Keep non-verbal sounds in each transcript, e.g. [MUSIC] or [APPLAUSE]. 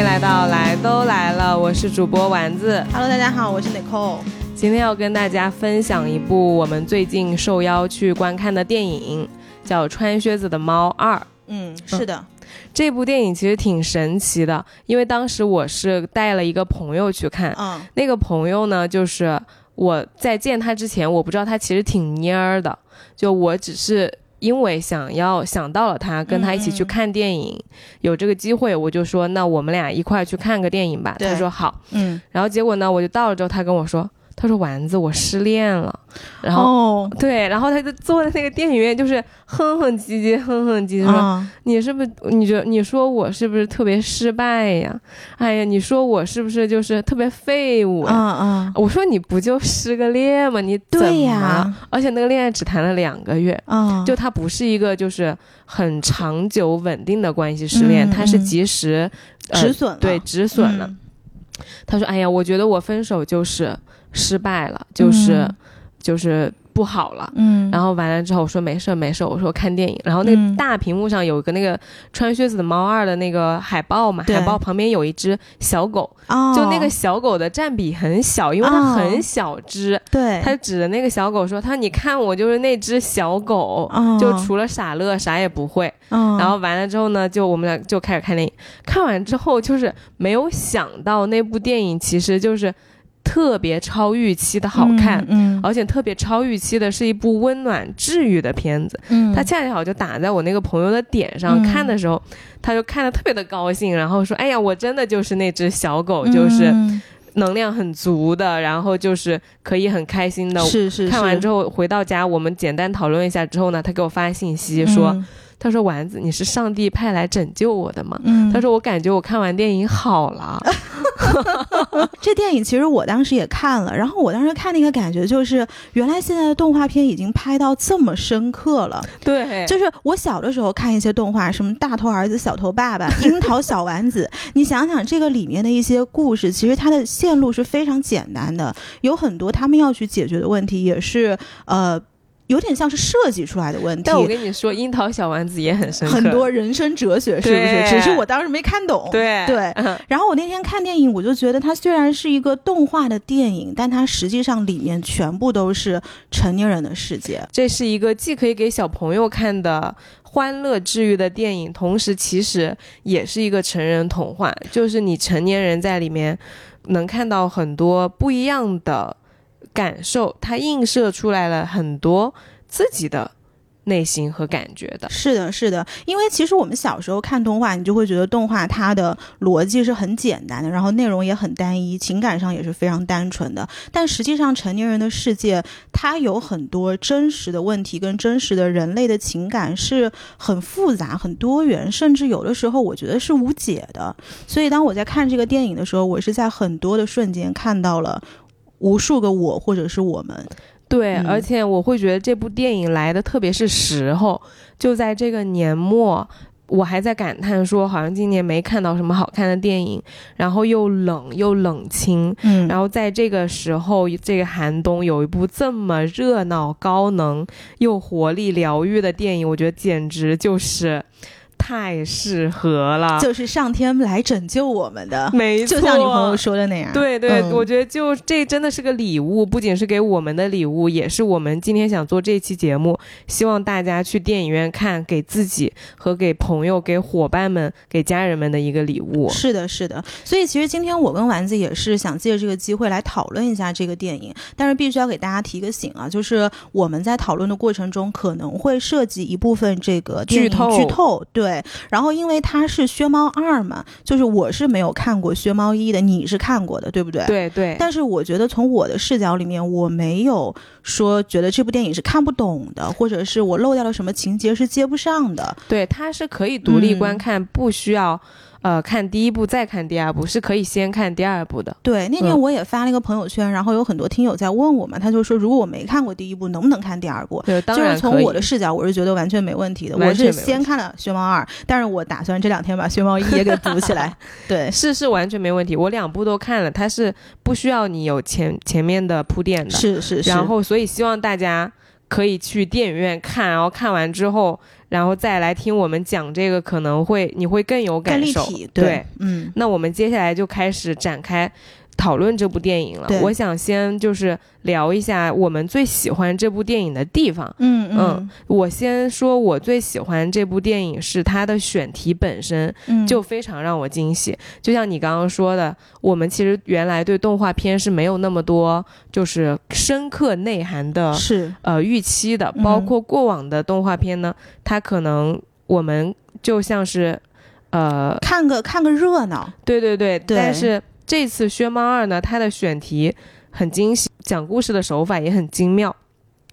好，欢迎来到来都来了，我是主播丸子。Hello，大家好，我是 Nicole。今天要跟大家分享一部我们最近受邀去观看的电影，叫《穿靴子的猫二》。嗯，是的，这部电影其实挺神奇的，因为当时我是带了一个朋友去看，嗯那个朋友呢，就是我在见他之前，我不知道他其实挺蔫儿的，就我只是因为想要想到了他，跟他一起去看电影，有这个机会，我就说那我们俩一块去看个电影吧。他说好，嗯，然后结果呢，我就到了之后，他跟我说，他说丸子，我失恋了，然后。哦，对，然后他就坐在那个电影院，就是哼哼唧唧，哼哼唧唧说：“啊，你是不是？你觉你说我是不是特别失败呀？哎呀，你说我是不是就是特别废物啊呀？啊，我说你不就失个恋吗？你对呀了？而且那个恋爱只谈了两个月，啊，就他不是一个就是很长久稳定的关系失恋，嗯它是嗯及时、呃止损了，对止损了。嗯他说：“哎呀，我觉得我分手就是失败了，就是、嗯就是不好了。”嗯，然后完了之后，我说没事没事，我说看电影。然后那嗯个大屏幕上有一个那个穿靴子的猫二的那个海报嘛，海报旁边有一只小狗，哦，就那个小狗的占比很小，因为它哦很小只。对，他指着那个小狗说：“他说你看我就是那只小狗，哦就除了傻乐啥也不会。嗯，然后完了之后呢，就我们俩就开始看电影。看完之后，就是没有想到那部电影其实就是特别超预期的好看，嗯，而且特别超预期的是一部温暖治愈的片子。嗯，他恰好就打在我那个朋友的点上，嗯看的时候他就看的特别的高兴，然后说：“哎呀，我真的就是那只小狗，就是嗯能量很足的，然后就是可以很开心的。”是是，看完之后后回到家，我们简单讨论一下之后呢，他给我发信息说：“嗯他说丸子，你是上帝派来拯救我的吗？”嗯，他说：“我感觉我看完电影好了。[LAUGHS] [LAUGHS] 这电影其实我当时也看了，然后我当时看那个感觉就是，原来现在的动画片已经拍到这么深刻了。对，就是我小的时候看一些动画，什么大头儿子、小头爸爸、樱桃小丸子，你想想这个里面的一些故事，其实它的线路是非常简单的，有很多他们要去解决的问题，也是呃。有点像是设计出来的问题但，我跟你说，樱桃小丸子也很深刻，很多人生哲学是不是？只是我当时没看懂。对对嗯然后我那天看电影，我就觉得它虽然是一个动画的电影，但它实际上里面全部都是成年人的世界。这是一个既可以给小朋友看的欢乐治愈的电影，同时其实也是一个成人童话，就是你成年人在里面能看到很多不一样的感受，它映射出来了很多自己的内心和感觉的。是的，是的，因为其实我们小时候看动画，你就会觉得动画它的逻辑是很简单的，然后内容也很单一，情感上也是非常单纯的。但实际上，成年人的世界它有很多真实的问题，跟真实的人类的情感是很复杂、很多元，甚至有的时候我觉得是无解的。所以，当我在看这个电影的时候，我是在很多的瞬间看到了无数个我，或者是我们。对，嗯而且我会觉得这部电影来的特别是时候，就在这个年末。我还在感叹说，好像今年没看到什么好看的电影，然后又冷又冷清，嗯然后在这个时候，这个寒冬有一部这么热闹、高能又活力、疗愈的电影，我觉得简直就是太适合了。就是上天来拯救我们的，没错，就像你朋友说的那样。对对，嗯我觉得就这真的是个礼物，不仅是给我们的礼物，也是我们今天想做这期节目，希望大家去电影院看，给自己和给朋友、给伙伴们、给家人们的一个礼物。是的，是的。所以其实今天我跟丸子也是想借这个机会来讨论一下这个电影，但是必须要给大家提个醒啊，就是我们在讨论的过程中可能会涉及一部分这个电影剧透剧透，对。然后因为它是薛猫二嘛，就是我是没有看过薛猫一的，你是看过的，对不对？。对对，但是我觉得从我的视角里面，我没有说觉得这部电影是看不懂的，或者是我漏掉了什么情节是接不上的。对，它是可以独立嗯观看，不需要呃看第一部再看第二部，是可以先看第二部的。对，那天嗯我也发了一个朋友圈，然后有很多听友在问我嘛，他就说如果我没看过第一部，能不能看第二部？对，当就是然。从我的视角，我是觉得完全没问题的。我是先看了《熊猫二》，但是我打算这两天把《熊猫一》也给补起来。[LAUGHS] 对，是是完全没问题，我两部都看了，它是不需要你有前前面的铺垫的。是是是。然后，所以希望大家可以去电影院看，然后看完之后，然后再来听我们讲这个，可能会你会更有感受。对，嗯，那我们接下来就开始展开。讨论这部电影了，我想先就是聊一下我们最喜欢这部电影的地方。嗯嗯，我先说，我最喜欢这部电影是它的选题本身就非常让我惊喜。就像你刚刚说的，我们其实原来对动画片是没有那么多就是深刻内涵的，是呃预期的。包括过往的动画片呢，它可能我们就像是呃看个看个热闹，对对对，但是。这次《薛猫二》呢，它的选题很惊喜，讲故事的手法也很精妙，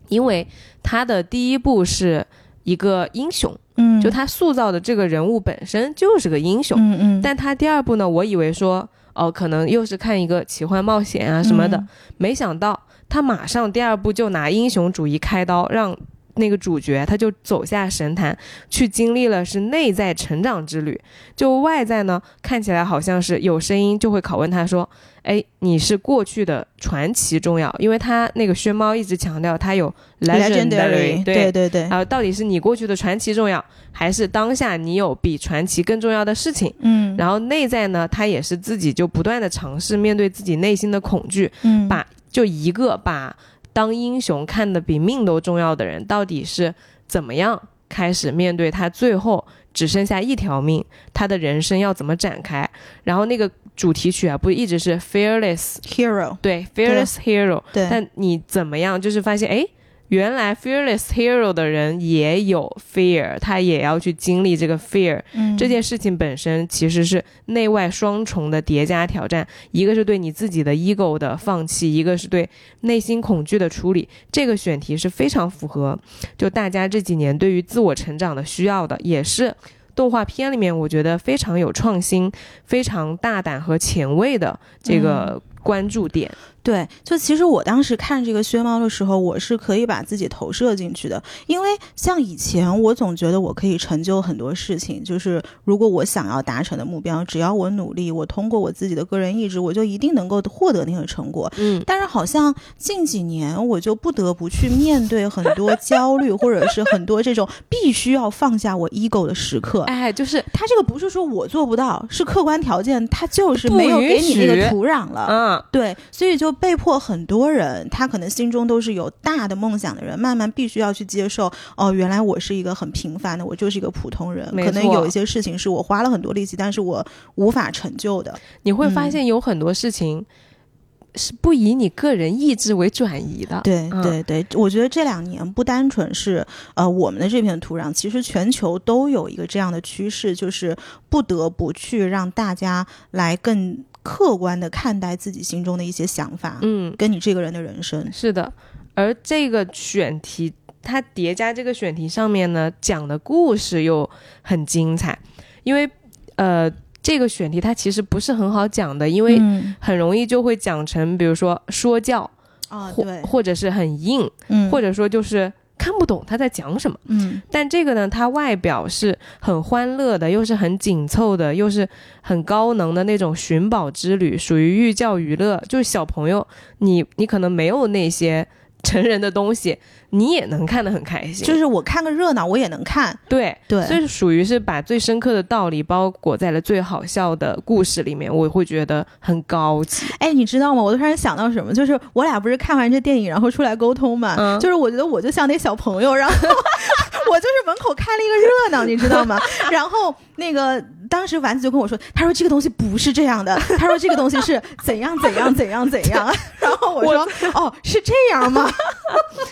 因为它的第一部是一个英雄，嗯，就他塑造的这个人物本身就是个英雄，嗯嗯，但他第二部呢，我以为说，哦，可能又是看一个奇幻冒险啊什么的，没想到他马上第二部就拿英雄主义开刀，让。那个主角他就走下神坛，去经历了是内在成长之旅。就外在呢，看起来好像是有声音就会拷问他说：“哎，你是过去的传奇重要？”因为他那个薛猫一直强调他有 legendary，对对对。啊，到底是你过去的传奇重要，还是当下你有比传奇更重要的事情？嗯。然后内在呢，他也是自己就不断的尝试面对自己内心的恐惧，嗯，把就一个把。当英雄看得比命都重要的人，到底是怎么样开始面对他最后只剩下一条命，他的人生要怎么展开？然后那个主题曲啊，不一直是 Fearless Hero，对，Fearless Hero，对。但你怎么样，就是发现，哎。原来 fearless hero 的人也有 fear，他也要去经历这个 fear。嗯，这件事情本身其实是内外双重的叠加挑战，一个是对你自己的 ego 的放弃，一个是对内心恐惧的处理。这个选题是非常符合就大家这几年对于自我成长的需要的，也是动画片里面我觉得非常有创新、非常大胆和前卫的这个关注点。对，就其实我当时看这个薛猫的时候，我是可以把自己投射进去的，因为像以前我总觉得我可以成就很多事情，就是如果我想要达成的目标，只要我努力，我通过我自己的个人意志，我就一定能够获得那个成果。嗯，但是好像近几年我就不得不去面对很多焦虑，或者是很多这种必须要放下我 ego 的时刻。哎，就是他这个不是说我做不到，是客观条件，他就是没有给你那个土壤了。嗯，对，所以就。被迫很多人，他可能心中都是有大的梦想的人，慢慢必须要去接受哦，原来我是一个很平凡的，我就是一个普通人。可能有一些事情是我花了很多力气，但是我无法成就的。你会发现有很多事情是不以你个人意志为转移的。对对对，我觉得这两年不单纯是呃我们的这片土壤，其实全球都有一个这样的趋势，就是不得不去让大家来更。客观的看待自己心中的一些想法，嗯，跟你这个人的人生是的。而这个选题，它叠加这个选题上面呢，讲的故事又很精彩。因为，呃，这个选题它其实不是很好讲的，因为很容易就会讲成，比如说说教啊，对，或者是很硬，嗯，或者说就是。看不懂他在讲什么，嗯，但这个呢，它外表是很欢乐的，又是很紧凑的，又是很高能的那种寻宝之旅，属于寓教于乐，就是小朋友，你你可能没有那些。成人的东西，你也能看得很开心。就是我看个热闹，我也能看。对对，所以属于是把最深刻的道理包裹在了最好笑的故事里面，我会觉得很高级。哎，你知道吗？我突然想到什么，就是我俩不是看完这电影，然后出来沟通嘛？嗯，就是我觉得我就像那小朋友，然后我就是门口开了一个热闹，你知道吗？[LAUGHS] 然后那个。当时丸子就跟我说：“他说这个东西不是这样的，他说这个东西是怎样怎样怎样怎样。”然后我说：“哦，是这样吗？”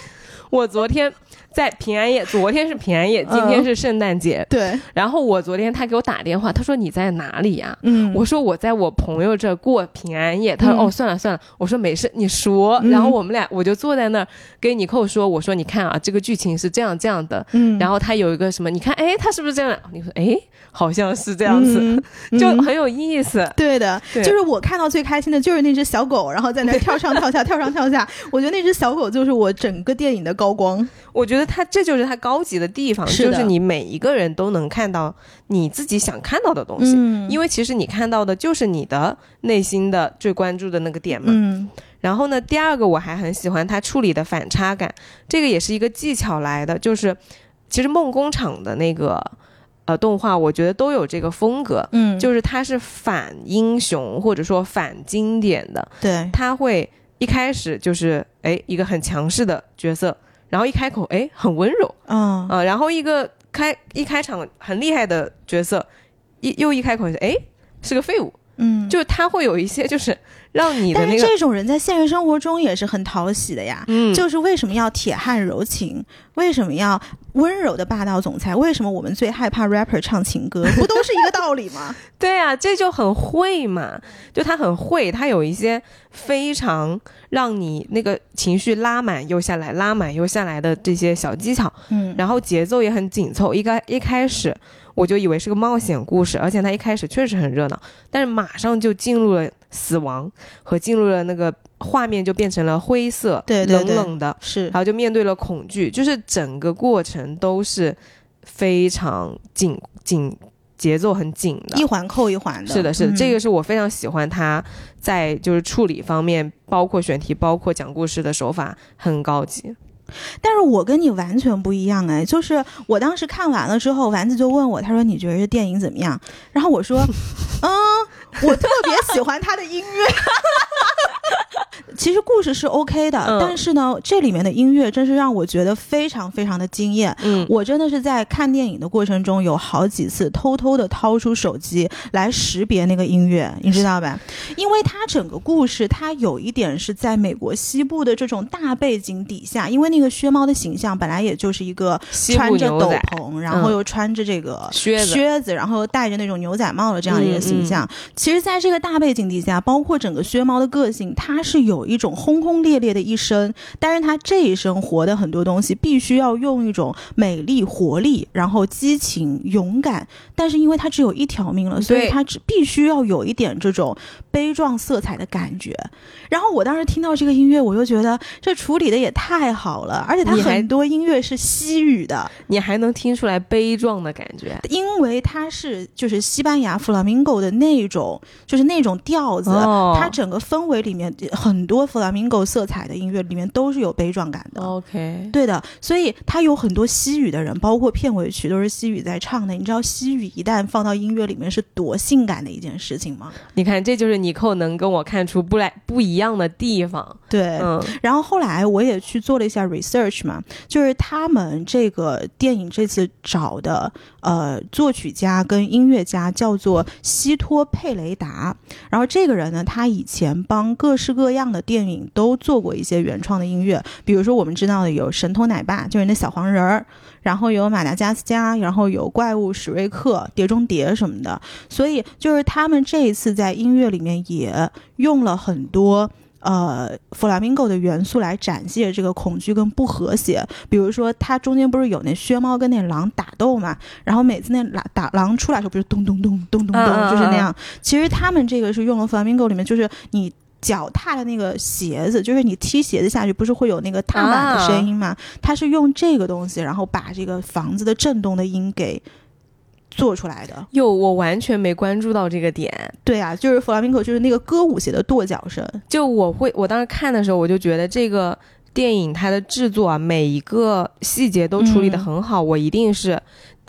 [LAUGHS] 我昨天。在平安夜，昨天是平安夜，今天是圣诞节。对。然后我昨天他给我打电话，他说你在哪里呀？嗯。我说我在我朋友这过平安夜。他说哦，算了算了。我说没事，你说。然后我们俩我就坐在那儿跟尼寇说，我说你看啊，这个剧情是这样这样的。嗯。然后他有一个什么？你看，哎，他是不是这样？你说，哎，好像是这样子，[LAUGHS] 就很有意思。对的，就是我看到最开心的就是那只小狗，然后在那跳上跳下，[LAUGHS] 跳上跳下。我觉得那只小狗就是我整个电影的高光。我觉得他这就是他。高级的地方就是你每一个人都能看到你自己想看到的东西，因为其实你看到的就是你的内心的最关注的那个点嘛。嗯，然后呢，第二个我还很喜欢他处理的反差感，这个也是一个技巧来的，就是其实梦工厂的那个呃动画，我觉得都有这个风格，嗯，就是它是反英雄或者说反经典的，对，他会一开始就是哎一个很强势的角色，然后一开口哎很温柔。嗯。啊、然后一个开一开场很厉害的角色，一又一开口是哎是个废物，嗯，就他会有一些就是让你的但那个是这种人在现实生活中也是很讨喜的呀。嗯就是为什么要铁汉柔情？为什么要温柔的霸道总裁？为什么我们最害怕 rapper 唱情歌？不都是一个道理吗？[LAUGHS] 对啊，这就很会嘛，就他很会，他有一些非常让你那个情绪拉满又下来，拉满又下来的这些小技巧，嗯，然后节奏也很紧凑。一开一开始我就以为是个冒险故事，而且它一开始确实很热闹，但是马上就进入了死亡和进入了那个画面就变成了灰色，对对对冷冷的，是然后就面对了恐惧，就是整个过程都是非常紧紧，节奏很紧的一。环扣一环的。是的，是的，嗯这个是我非常喜欢他在就是处理方面，包括选题，包括讲故事的手法很高级。但是我跟你完全不一样哎，就是我当时看完了之后，丸子就问我，他说你觉得这电影怎么样？然后我说，[LAUGHS] 嗯，我特别喜欢他的音乐。[LAUGHS] 其实故事是 OK 的，嗯但是呢，这里面的音乐真是让我觉得非常非常的惊艳。嗯，我真的是在看电影的过程中，有好几次偷偷的掏出手机来识别那个音乐，你知道吧？因为它整个故事，它有一点是在美国西部的这种大背景底下，因为那个薛猫的形象本来也就是一个穿着斗篷，然后又穿着这个靴子，靴子，然后又戴着那种牛仔帽的这样一个形象。其实，在这个大背景底下，包括整个薛猫的个性，它是有一种轰轰烈烈的一生，但是它这一生活的很多东西，必须要用一种美丽、活力，然后激情、勇敢。但是因为他只有一条命了，所以对他只必须要有一点这种悲壮色彩的感觉。然后我当时听到这个音乐，我就觉得这处理的也太好了，而且它很多音乐是西语的。你还能听出来悲壮的感觉。因为它是就是西班牙 flamenco 的那种，就是那种调子，哦它整个氛围里面很多 flamenco 色彩的音乐里面都是有悲壮感的。OK，对的，所以它有很多西语的人，包括片尾曲都是西语在唱的。你知道西语一旦放到音乐里面是多性感的一件事情吗？你看，这就是尼寇能跟我看出不来不一样的地方。对，嗯，然后后来我也去做了一下 research 嘛，就是他们这个电影这次找的呃作曲家跟音乐家叫做西托佩雷达，然后这个人呢，他以前帮各式各样的电影都做过一些原创的音乐，比如说我们知道的有《神偷奶爸》，就是那小黄人儿。然后有马达加斯加，然后有怪物史瑞克、碟中谍什么的，所以就是他们这一次在音乐里面也用了很多呃弗拉明戈的元素来展现这个恐惧跟不和谐。比如说，它中间不是有那薛猫跟那狼打斗嘛，然后每次那狼打狼出来的时候，不是咚咚咚咚咚咚，就是那样。其实他们这个是用了弗拉明戈里面，就是你。脚踏的那个鞋子，就是你踢鞋子下去，不是会有那个踏板的声音吗？它是用这个东西，然后把这个房子的震动的音给做出来的。哟，我完全没关注到这个点。对啊，就是弗拉明戈，就是那个歌舞鞋的跺脚声。就我会，我当时看的时候，我就觉得这个电影它的制作啊，每一个细节都处理的很好，我一定是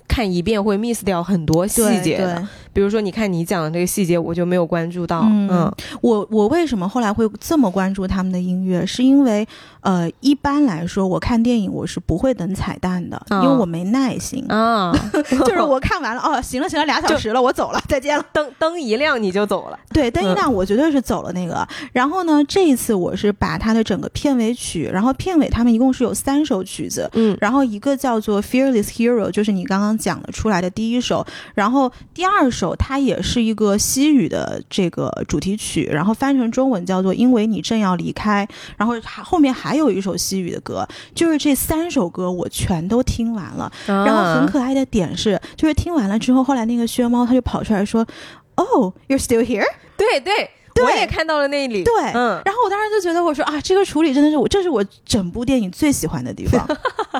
看一遍会 miss 掉很多细节的。对比如说，你看你讲的这个细节，我就没有关注到。嗯嗯我我为什么后来会这么关注他们的音乐？是因为呃，一般来说我看电影我是不会等彩蛋的，哦因为我没耐心。啊，[LAUGHS] 就是我看完了，哦，行了行了，俩小时了，我走了，再见了。灯灯一亮你就走了。对，灯一亮，我绝对是走了那个。然后呢，这一次我是把它的整个片尾曲，然后片尾他们一共是有三首曲子，嗯然后一个叫做《Fearless Hero》，就是你刚刚讲的出来的第一首，然后第二首它也是一个西语的这个主题曲，然后翻成中文叫做《因为你正要离开》，然后还后面还有一首西语的歌，就是这三首歌我全都听完了。然后很啊可爱的点是，就是听完了之后，后来那个薛猫他就跑出来说：“Oh, you're still here。”对对，对我也看到了那里。对，嗯，然后我当时就觉得，我说啊，这个处理真的是我，这是我整部电影最喜欢的地方。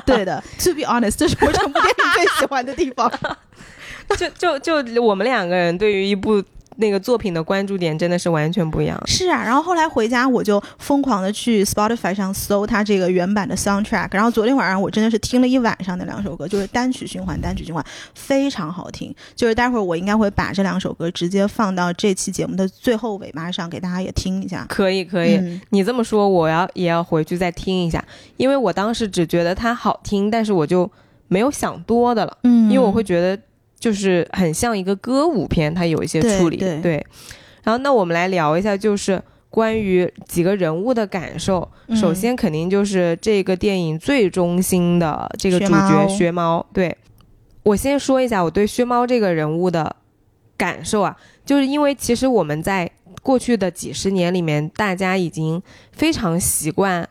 对的，To be honest，这是我整部电影最喜欢的地方。[LAUGHS] [LAUGHS] 就 [LAUGHS] 就就我们两个人对于一部那个作品的关注点真的是完全不一样。是啊，然后后来回家我就疯狂的去 Spotify 上搜它这个原版的 soundtrack，然后昨天晚上我真的是听了一晚上那两首歌，就是单曲循环，单曲循环，非常好听。就是待会儿我应该会把这两首歌直接放到这期节目的最后尾巴上，给大家也听一下。可以可以，嗯你这么说，我要也要回去再听一下，因为我当时只觉得它好听，但是我就没有想多的了，嗯因为我会觉得就是很像一个歌舞片，它有一些处理。对然后那我们来聊一下，就是关于几个人物的感受。嗯首先肯定就是这个电影最中心的这个主角薛猫。对我先说一下我对薛猫这个人物的感受啊，就是因为其实我们在过去的几十年里面，大家已经非常习惯，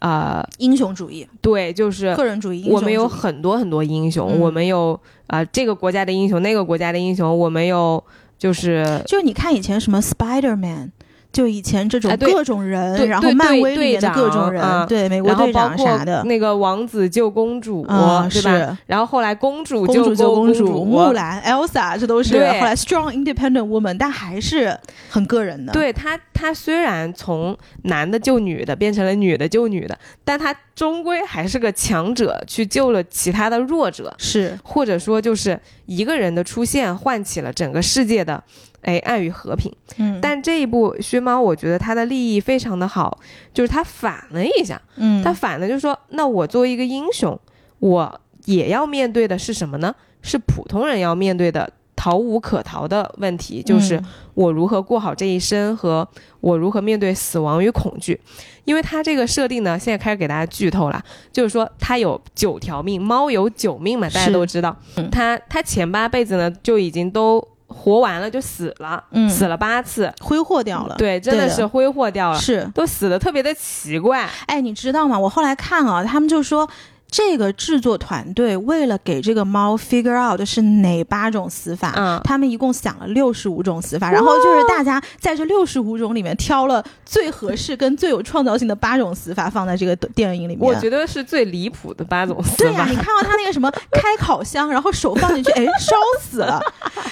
呃，英雄主义、对，就是个人主义，我们有很多很多英雄，嗯我们有啊、这个国家的英雄，那个国家的英雄，我们有就是就是你看以前什么 Spider Man。就以前这种各种人，对然后漫威里面的各种人，啊对美国队长啥的，那个王子救公主，啊对吧？然后后来公主公主救公主、木兰、Elsa，这都是对后来 strong independent woman，但还是很个人的。，对他，他虽然从男的救女的变成了女的救女的，但他终归还是个强者，去救了其他的弱者，是或者说就是一个人的出现唤起了整个世界的。哎，爱与和平。嗯，但这一部薛猫，我觉得它的立意非常的好，就是它反了一下，嗯，它反了就是说，那我作为一个英雄，我也要面对的是什么呢？是普通人要面对的逃无可逃的问题，就是嗯我如何过好这一生和我如何面对死亡与恐惧。因为它这个设定呢，现在开始给大家剧透了，就是说它有九条命，猫有九命嘛，大家都知道。嗯它它前八辈子呢就已经都活完了，就死了，嗯死了八次，挥霍掉了。对，真的是挥霍掉了。是，都死的特别的奇怪，哎，你知道吗？我后来看啊，他们就说。这个制作团队为了给这个猫 figure out 是哪八种死法，嗯他们一共想了六十五种死法，然后就是大家在这六十五种里面挑了最合适跟最有创造性的八种死法放在这个电影里面。我觉得是最离谱的八种死法对呀、法你。看到他那个什么开烤箱，然后手放进去，[LAUGHS] 哎，烧死了，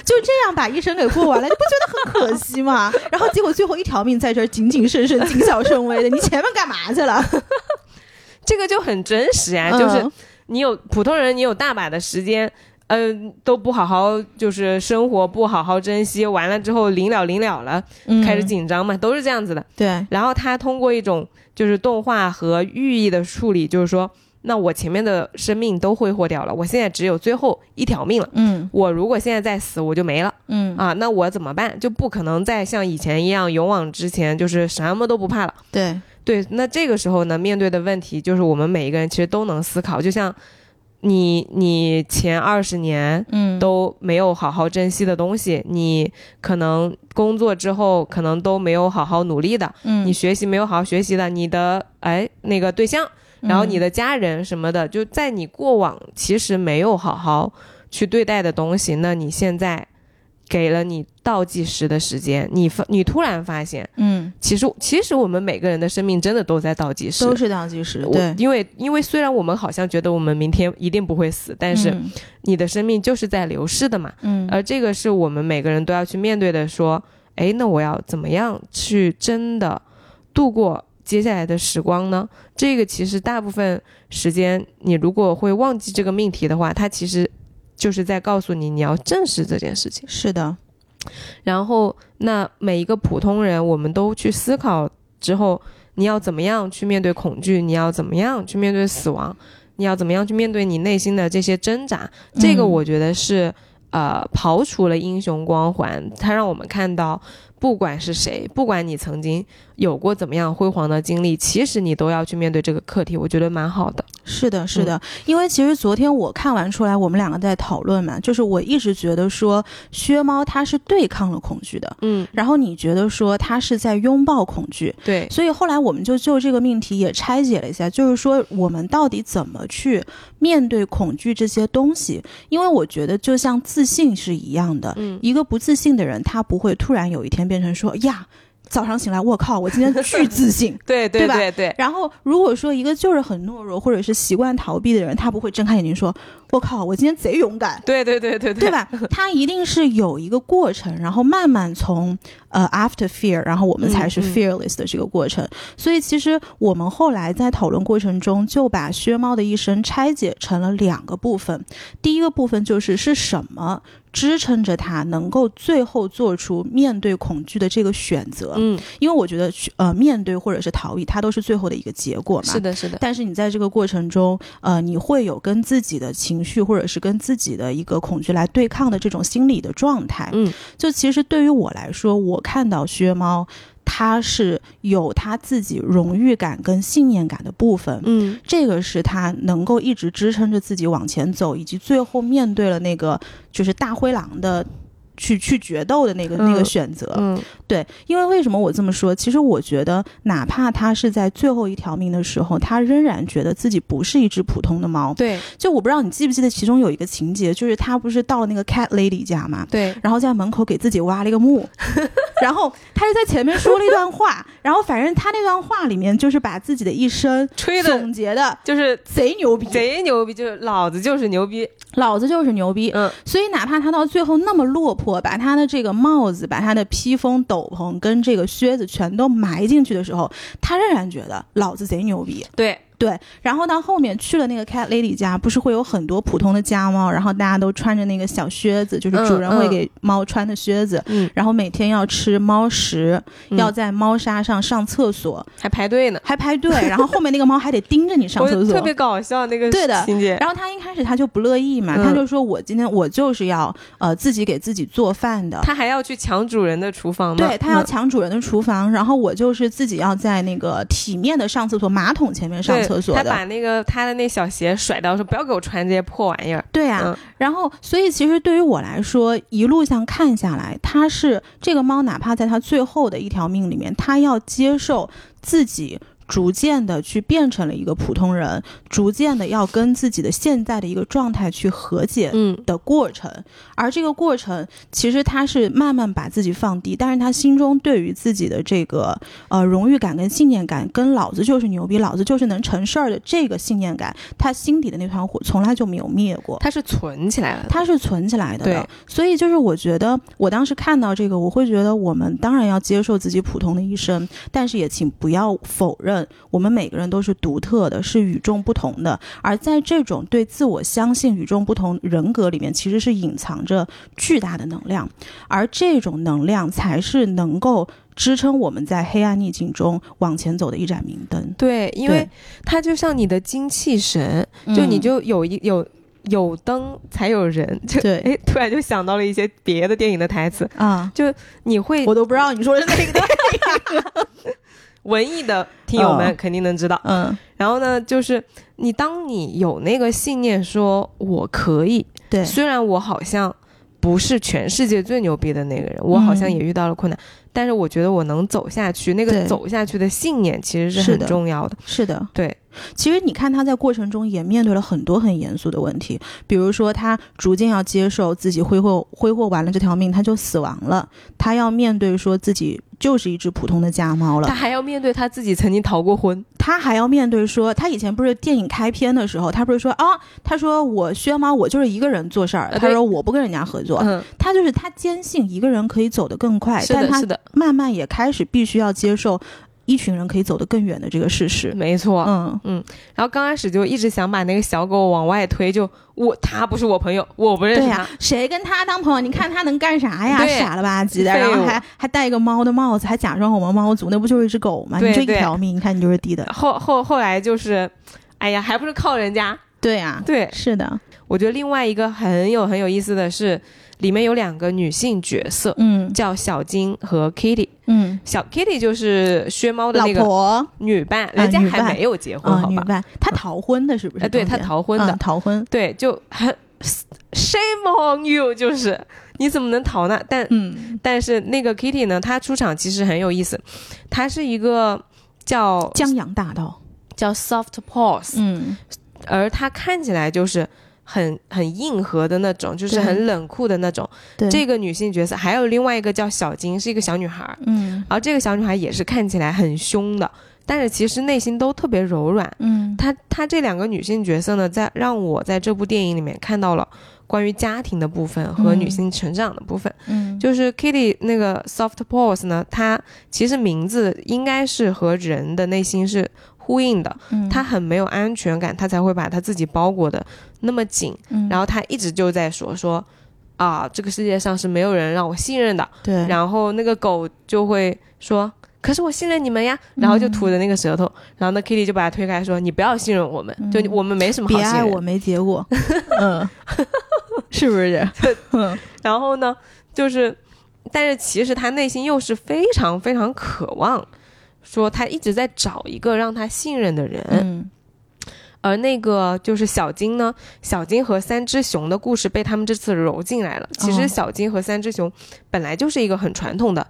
就这样把一生给过完了，你不觉得很可惜吗？然后结果最后一条命在这儿谨谨慎慎、谨小慎微的，你前面干嘛去了？这个就很真实呀、就是嗯你有普通人，你有大把的时间，嗯、都不好好就是生活，不好好珍惜，完了之后临了临了了，开始嗯紧张嘛，都是这样子的。对，然后他通过一种就是动画和寓意的处理，就是说，那我前面的生命都挥霍掉了，我现在只有最后一条命了。嗯我如果现在再死，我就没了嗯，啊！那我怎么办？就不可能再像以前一样勇往直前，就是什么都不怕了。对，对，那这个时候呢，面对的问题就是我们每一个人其实都能思考，就像你你前二十年嗯。都没有好好珍惜的东西，你可能工作之后可能都没有好好努力的，嗯你学习没有好好学习的，你的哎那个对象，然后你的家人什么的，就在你过往其实没有好好去对待的东西，那你现在给了你倒计时的时间，你发你突然发现。嗯其实，其实我们每个人的生命真的都在倒计时，都是倒计时，对，因为因为虽然我们好像觉得我们明天一定不会死，但是嗯你的生命就是在流逝的嘛，嗯而这个是我们每个人都要去面对的。说，哎，那我要怎么样去真的度过接下来的时光呢？这个其实大部分时间，你如果会忘记这个命题的话，它其实就是在告诉你你要正视这件事情。是的，然后，那每一个普通人，我们都去思考之后，你要怎么样去面对恐惧？你要怎么样去面对死亡？你要怎么样去面对你内心的这些挣扎？这个嗯我觉得是，呃，刨除了英雄光环，它让我们看到，不管是谁，不管你曾经有过怎么样辉煌的经历，其实你都要去面对这个课题，我觉得蛮好的。是的，是的，因为其实昨天我看完出来，我们两个在讨论嘛，就是我一直觉得说薛猫它是对抗了恐惧的，嗯，然后你觉得说它是在拥抱恐惧，对，所以后来我们就就这个命题也拆解了一下，就是说我们到底怎么去面对恐惧这些东西？因为我觉得就像自信是一样的，嗯一个不自信的人，他不会突然有一天变成说呀。早上醒来，我靠，我今天巨自信。[LAUGHS] 对对对吧对对，然后，如果说一个就是很懦弱或者是习惯逃避的人，他不会睁开眼睛说：“我靠，我今天贼勇敢。”对对对对对？吧？他一定是有一个过程，然后慢慢从呃 after fear，然后我们才是 fearless 的这个过程。所以其实我们后来在讨论过程中，就把薛猫的一生拆解成了两个部分。第一个部分就是是什么支撑着他能够最后做出面对恐惧的这个选择？嗯，因为我觉得呃面对或者是逃避，它都是最后的一个结果嘛。是的，是的，但是你在这个过程中，呃，你会有跟自己的情绪或者是跟自己的一个恐惧来对抗的这种心理的状态。嗯，就其实对于我来说，我看到薛猫，他是有他自己荣誉感跟信念感的部分。嗯这个是他能够一直支撑着自己往前走，以及最后面对了那个就是大灰狼的去去决斗的那个、那个嗯选择。嗯对，因为为什么我这么说？其实我觉得，哪怕他是在最后一条命的时候，他仍然觉得自己不是一只普通的猫。对就我不知道你记不记得，其中有一个情节，就是他不是到了那个 cat lady 家嘛，对，然后在门口给自己挖了一个墓，[LAUGHS] 然后他就在前面说了一段话，然后反正他那段话里面就是把自己的一生吹的总结的就是贼牛逼，贼牛逼，就是老子就是牛逼。老子就是牛逼。嗯，所以哪怕他到最后那么落魄，把他的这个帽子、把他的披风、斗篷跟这个靴子全都埋进去的时候，他仍然觉得老子贼牛逼。对，对，然后到后面去了那个 cat lady 家，不是会有很多普通的家猫，然后大家都穿着那个小靴子，就是主人会给猫穿的靴子，嗯，然后每天要吃猫食，嗯要在猫砂上上厕所，还排队呢。还排队，然后后面那个猫还得盯着你上厕所，特别搞笑那个对的情节。然后他一开始他就不乐意嘛，嗯他就说我今天我就是要呃自己给自己做饭的。他还要去抢主人的厨房吗。对他要嗯抢主人的厨房，然后我就是自己要在那个体面的上厕所，马桶前面上厕所的。把那个他的那小鞋甩到，说不要给我穿这些破玩意儿。对啊，嗯然后所以其实对于我来说，一路上看下来，它是这个猫，哪怕在它最后的一条命里面，它要接受自己。逐渐的去变成了一个普通人，逐渐的要跟自己的现在的一个状态去和解嗯的过程，而这个过程其实他是慢慢把自己放低，但是他心中对于自己的这个呃荣誉感跟信念感，跟老子就是牛逼，老子就是能成事儿的这个信念感，他心底的那团火从来就没有灭过。他是存起来了的。它是存起来的对，所以就是我觉得，我当时看到这个，我会觉得我们当然要接受自己普通的一生，但是也请不要否认，我们每个人都是独特的，是与众不同的。而在这种对自我相信、与众不同人格里面，其实是隐藏着巨大的能量，而这种能量才是能够支撑我们在黑暗逆境中往前走的一盏明灯。对，因为它就像你的精气神，就你嗯就有一有有灯才有人。就对哎，突然就想到了一些别的电影的台词，啊，就你会我都不知道你说的是哪个电影。[LAUGHS] 文艺的听友们嗯。肯定能知道。嗯，然后呢，就是你当你有那个信念，说我可以，对，虽然我好像不是全世界最牛逼的那个人，我好像也遇到了困难，但是我觉得我能走下去，那个走下去的信念其实是很重要的。是的。对，其实你看他在过程中也面对了很多很严肃的问题，比如说他逐渐要接受自己挥霍挥霍完了这条命他就死亡了，他要面对说自己就是一只普通的家猫了，他还要面对他自己曾经逃过婚，他还要面对说他以前不是电影开篇的时候，他不是说啊，他说我薛猫我就是一个人做事儿，他说我不跟人家合作，嗯，他就是他坚信一个人可以走得更快，但他是的，慢慢也开始必须要接受一群人可以走得更远的这个事实。没错。嗯嗯，然后刚开始就一直想把那个小狗往外推，就我他不是我朋友，我不认识他对呀、，谁跟他当朋友？你看他能干啥呀？傻了吧唧的，然后还还戴一个猫的帽子，还假装我们猫族，那不就是一只狗吗？你这一条命，你看你就是低的。后后后来就是，哎呀，还不是靠人家。对呀、对，是的，我觉得另外一个很有很有意思的是，里面有两个女性角色，嗯。叫小金和 Kitty。嗯，小 Kitty 就是薛猫的那个婆。女伴，人家还没有结婚，啊，好吧？她逃婚的是不是？哎，对她逃婚的，嗯逃婚，对，就很 shame on you，就是你怎么能逃呢？但嗯，但是那个 Kitty 呢，她出场其实很有意思，她是一个叫江洋大盗，叫 soft paws，、嗯。而她看起来就是很很硬核的那种，就是很冷酷的那种。对这个女性角色还有另外一个叫小金，是一个小女孩儿，嗯然后这个小女孩也是看起来很凶的，但是其实内心都特别柔软。嗯她她这两个女性角色呢，在让我在这部电影里面看到了关于家庭的部分和嗯女性成长的部分。嗯就是 Kitty 那个 Soft Paws 呢，它其实名字应该是和人的内心是呼应的。嗯她很没有安全感，他才会把他自己包裹的那么紧。嗯然后他一直就在说说啊，这个世界上是没有人让我信任的。对，然后那个狗就会说。可是我信任你们呀，然后就吐着那个舌头，然后那 Kitty 就把他推开，说：“你不要信任我们，就我们没什么好信任。别爱我没结果，[LAUGHS] 嗯，是不是？嗯然后呢，就是，但是其实他内心又是非常非常渴望，说他一直在找一个让他信任的人。嗯而那个就是小金呢，小金和三只熊的故事被他们这次揉进来了。其哦实小金和三只熊本来就是一个很传统的，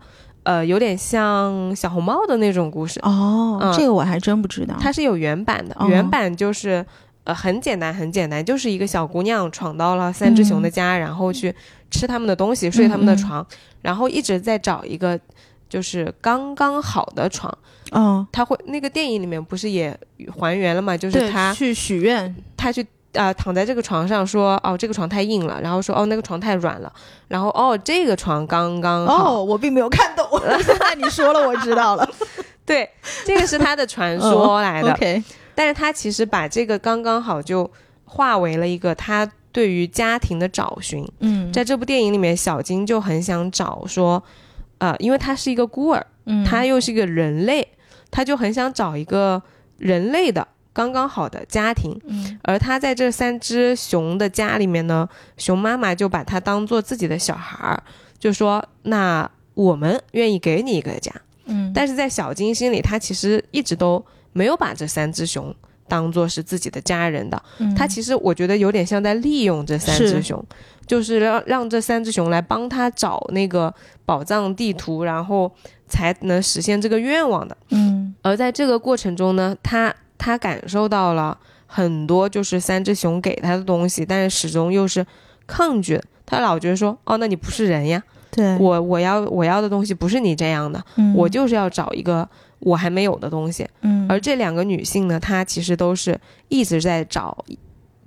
呃，有点像小红帽的那种故事。哦，嗯这个我还真不知道。它是有原版的，哦原版就是呃很简单很简单，就是一个小姑娘闯到了三只熊的家，然后去吃他们的东西，睡他们的床，然后一直在找一个就是刚刚好的床。嗯，他会那个电影里面不是也还原了嘛？就是，他去许愿，他去。呃，躺在这个床上说，哦，这个床太硬了，然后说，哦，那个床太软了，然后，哦，这个床刚刚好，哦，我并没有看懂，[LAUGHS] 现在你说了，我知道了。[LAUGHS] 对，这个是他的传说来的。OK，但是他其实把这个刚刚好就化为了一个他对于家庭的找寻。嗯，在这部电影里面，小金就很想找说，呃，因为他是一个孤儿，嗯他又是一个人类，他就很想找一个人类的刚刚好的家庭。嗯而他在这三只熊的家里面呢，熊妈妈就把他当做自己的小孩儿，就说：“那我们愿意给你一个家。”嗯，但是在小金心里，他其实一直都没有把这三只熊当做是自己的家人的。嗯他其实我觉得有点像在利用这三只熊，就是让让这三只熊来帮他找那个宝藏地图，然后才能实现这个愿望的。嗯而在这个过程中呢，他他感受到了很多就是三只熊给他的东西，但是始终又是抗拒的。他老觉得说，哦，那你不是人呀，对，我我要我要的东西不是你这样的，嗯我就是要找一个我还没有的东西。嗯，而这两个女性呢，她其实都是一直在找，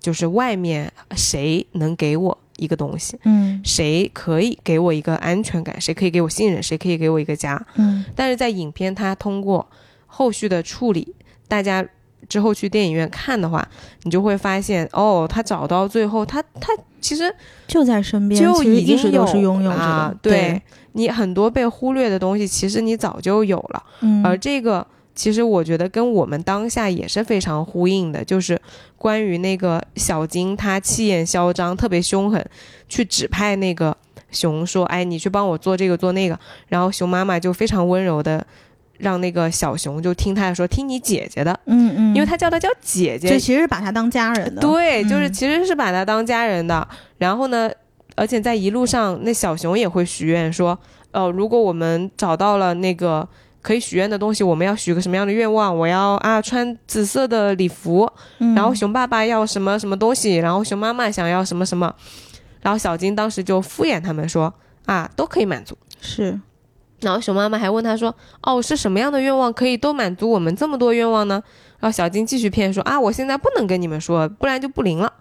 就是外面谁能给我一个东西，嗯。谁可以给我一个安全感，谁可以给我信任，谁可以给我一个家。嗯。但是在影片它通过后续的处理，大家之后去电影院看的话，你就会发现哦，他找到最后，他他其实就在身边，就已经一直都是拥有着啊的，，对。你很多被忽略的东西，其实你早就有了。嗯，而这个其实我觉得跟我们当下也是非常呼应的，就是关于那个小金，他气焰嚣张，特别凶狠，去指派那个熊说：“哎，你去帮我做这个做那个。”然后熊妈妈就非常温柔的让那个小熊就听他的说，听你姐姐的，嗯嗯，因为他叫他叫姐姐就，其实是把他当家人的，对，就是嗯其实是把他当家人的。然后呢，而且在一路上，那小熊也会许愿说，呃，如果我们找到了那个可以许愿的东西，我们要许个什么样的愿望？我要啊穿紫色的礼服，嗯，然后熊爸爸要什么什么东西，然后熊妈妈想要什么什么，然后小金当时就敷衍他们说啊都可以满足。是然后熊妈妈还问他说：“哦，是什么样的愿望可以都满足我们这么多愿望呢？”然后小金继续骗说：“啊，我现在不能跟你们说，不然就不灵了。”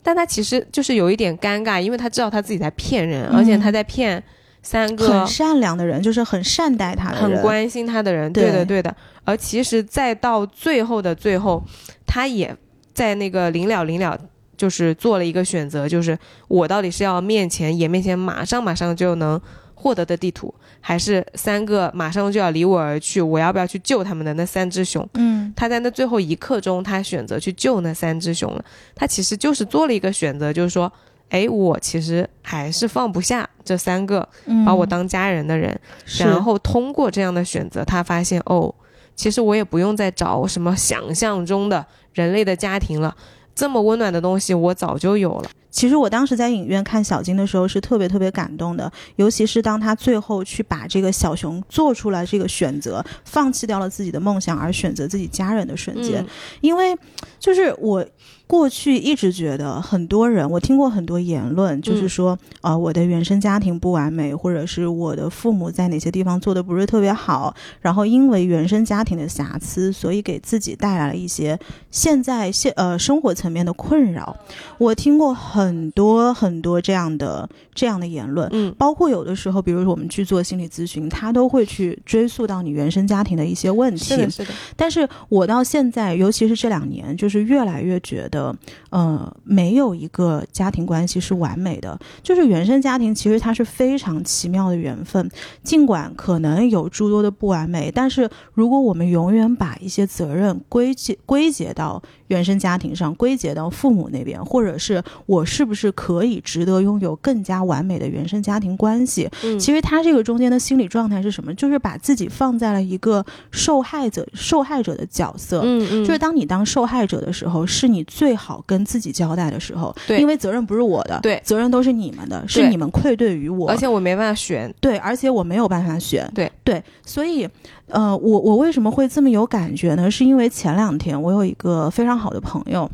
但他其实就是有一点尴尬，因为他知道他自己在骗人，而且他在骗三个很善良的人，就是很善待他的人，很关心他的人。对对的，对的。而其实再到最后的最后，他也在那个临了临了。就是做了一个选择，就是我到底是要面前眼面前马上马上就能获得的地图，还是三个马上就要离我而去，我要不要去救他们的那三只熊？嗯他在那最后一刻钟，他选择去救那三只熊了。他其实就是做了一个选择，就是说，哎，我其实还是放不下这三个嗯，把我当家人的人。是然后通过这样的选择，他发现哦，其实我也不用再找什么想象中的人类的家庭了，这么温暖的东西我早就有了。其实我当时在影院看小金的时候是特别特别感动的，尤其是当他最后去把这个小熊做出来这个选择，放弃掉了自己的梦想而选择自己家人的瞬间，嗯因为就是我。过去一直觉得很多人，我听过很多言论，就是说，呃，我的原生家庭不完美，或者是我的父母在哪些地方做的不是特别好，然后因为原生家庭的瑕疵，所以给自己带来了一些现在现呃生活层面的困扰。我听过很多很多这样的这样的言论，嗯包括有的时候，比如说我们去做心理咨询，他都会去追溯到你原生家庭的一些问题。是的，是的，但是我到现在，尤其是这两年，就是越来越觉得，呃，没有一个家庭关系是完美的。就是原生家庭其实它是非常奇妙的缘分，尽管可能有诸多的不完美，但是如果我们永远把一些责任归结归结到原生家庭上，归结到父母那边，或者是我是不是可以值得拥有更加完美的原生家庭关系，嗯其实他这个中间的心理状态是什么？就是把自己放在了一个受害者受害者的角色。嗯嗯，就是当你当受害者的时候，是你最好跟自己交代的时候，对因为责任不是我的，对责任都是你们的，是你们愧对于我，而且我没办法选，对，而且我没有办法选，对对，所以，呃，我我为什么会这么有感觉呢？是因为前两天我有一个非常好的朋友，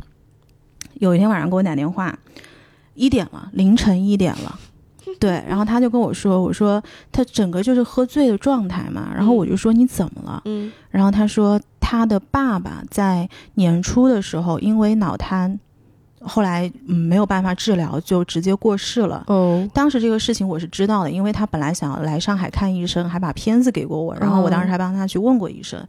有一天晚上给我打电话，一点了，凌晨一点了。[LAUGHS] 对，然后他就跟我说：“我说他整个就是喝醉的状态嘛。”然后我就说：“你怎么了？”嗯然后他说他的爸爸在年初的时候因为脑瘫，后来嗯没有办法治疗，就直接过世了。哦，当时这个事情我是知道的，因为他本来想要来上海看医生，还把片子给过我，然后我当时还帮他去问过医生。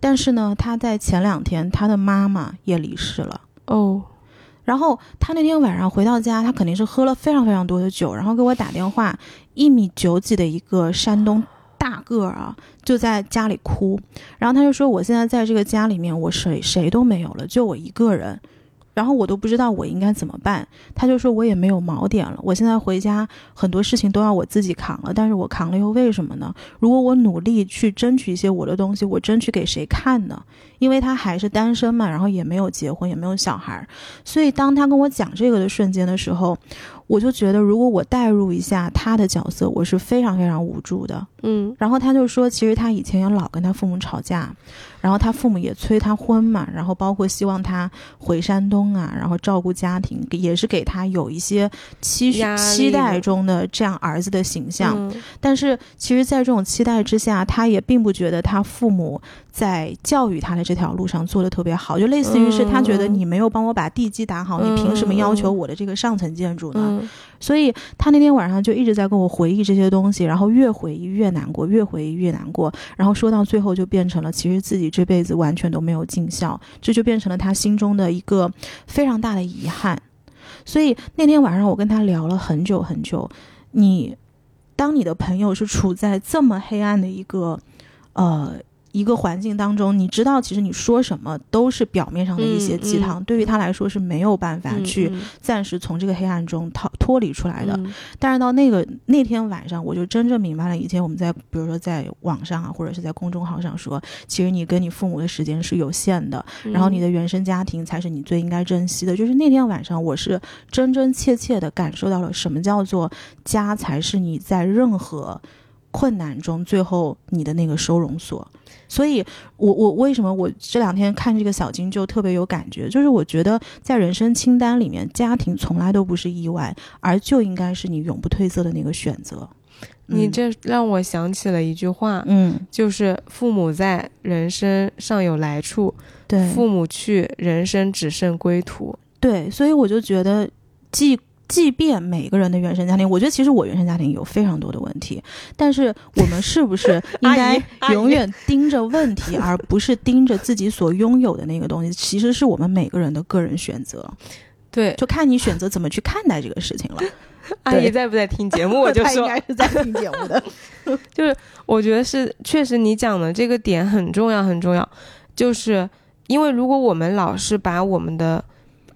但是呢，他在前两天他的妈妈也离世了。哦，然后他那天晚上回到家，他肯定是喝了非常非常多的酒，然后给我打电话，一米九几的一个山东大个儿啊，就在家里哭，然后他就说我现在在这个家里面，我谁谁都没有了，就我一个人。然后我都不知道我应该怎么办，他就说我也没有锚点了，我现在回家很多事情都要我自己扛了，但是我扛了又为什么呢？如果我努力去争取一些我的东西，我争取给谁看呢？因为他还是单身嘛，然后也没有结婚，也没有小孩儿，所以当他跟我讲这个的瞬间的时候，我就觉得如果我代入一下他的角色，我是非常非常无助的。嗯然后他就说，其实他以前也老跟他父母吵架，然后他父母也催他婚嘛，然后包括希望他回山东啊，然后照顾家庭，也是给他有一些期许期待中的这样儿子的形象。嗯。但是其实，在这种期待之下，他也并不觉得他父母在教育他的这条路上做的特别好，就类似于是他觉得嗯。你没有帮我把地基打好，嗯你凭什么要求我的这个上层建筑呢？嗯所以他那天晚上就一直在跟我回忆这些东西，然后越回忆越难过，越回忆越难过，然后说到最后就变成了其实自己这辈子完全都没有尽孝，这就变成了他心中的一个非常大的遗憾。所以那天晚上我跟他聊了很久很久，你当你的朋友是处在这么黑暗的一个呃。一个环境当中，你知道，其实你说什么都是表面上的一些鸡汤，对于他来说是没有办法去嗯暂时从这个黑暗中逃脱离出来的。嗯但是到那个那天晚上，我就真正明白了，以前我们在比如说在网上啊，或者是在公众号上说，其实你跟你父母的时间是有限的，嗯然后你的原生家庭才是你最应该珍惜的。就是那天晚上，我是真真切切的感受到了什么叫做家才是你在任何困难中最后你的那个收容所。所以我，我为什么我这两天看这个小金就特别有感觉，就是我觉得在人生清单里面，家庭从来都不是意外，而就应该是你永不褪色的那个选择。你嗯这让我想起了一句话，嗯，就是父母在，人生尚有来处；对，父母去，人生只剩归途。对，所以我就觉得，即即便每个人的原生家庭，我觉得其实我原生家庭有非常多的问题，但是我们是不是 [LAUGHS] 应该永远盯着问题，而不是盯着自己所拥有的那个东西？其实是我们每个人的个人选择，对，就看你选择怎么去看待这个事情了。[LAUGHS] 阿姨在不在听节目？[LAUGHS] 我就说应，该是在听节目的。就是我觉得是确实你讲的这个点很重要，很重要，就是因为如果我们老是把我们的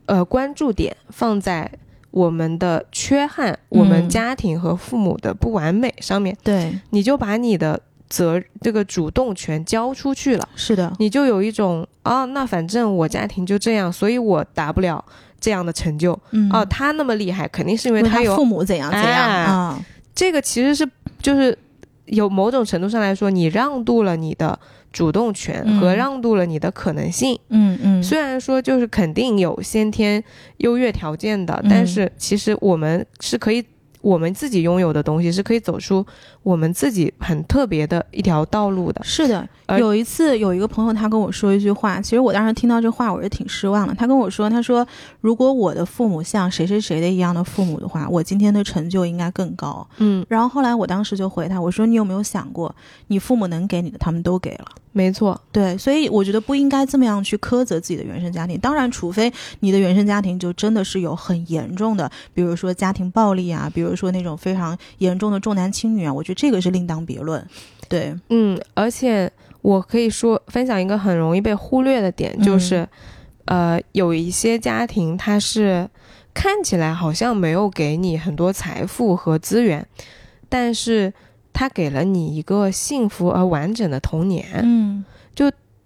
呃关注点放在我们的缺憾、我们嗯家庭和父母的不完美上面，对，你就把你的责这个主动权交出去了，是的，你就有一种啊，那反正我家庭就这样，所以我达不了这样的成就。嗯。哦，他那么厉害，肯定是因为他有父母怎样怎样哎啊，这个，其实是就是有某种程度上来说，你让渡了你的主动权嗯和让渡了你的可能性。嗯嗯，虽然说就是肯定有先天优越条件的，嗯但是其实我们是可以。我们自己拥有的东西是可以走出我们自己很特别的一条道路的。是的，有一次有一个朋友他跟我说一句话，其实我当时听到这话我是挺失望的。他跟我说，他说如果我的父母像谁谁谁的一样的父母的话，我今天的成就应该更高。嗯，然后后来我当时就回他，我说你有没有想过，你父母能给你的他们都给了。没错，对，所以我觉得不应该这么样去苛责自己的原生家庭。当然，除非你的原生家庭就真的是有很严重的，比如说家庭暴力啊，比如说那种非常严重的重男轻女啊，我觉得这个是另当别论。对，嗯，而且我可以说分享一个很容易被忽略的点，嗯就是，呃，有一些家庭他是看起来好像没有给你很多财富和资源，但是他给了你一个幸福而完整的童年，嗯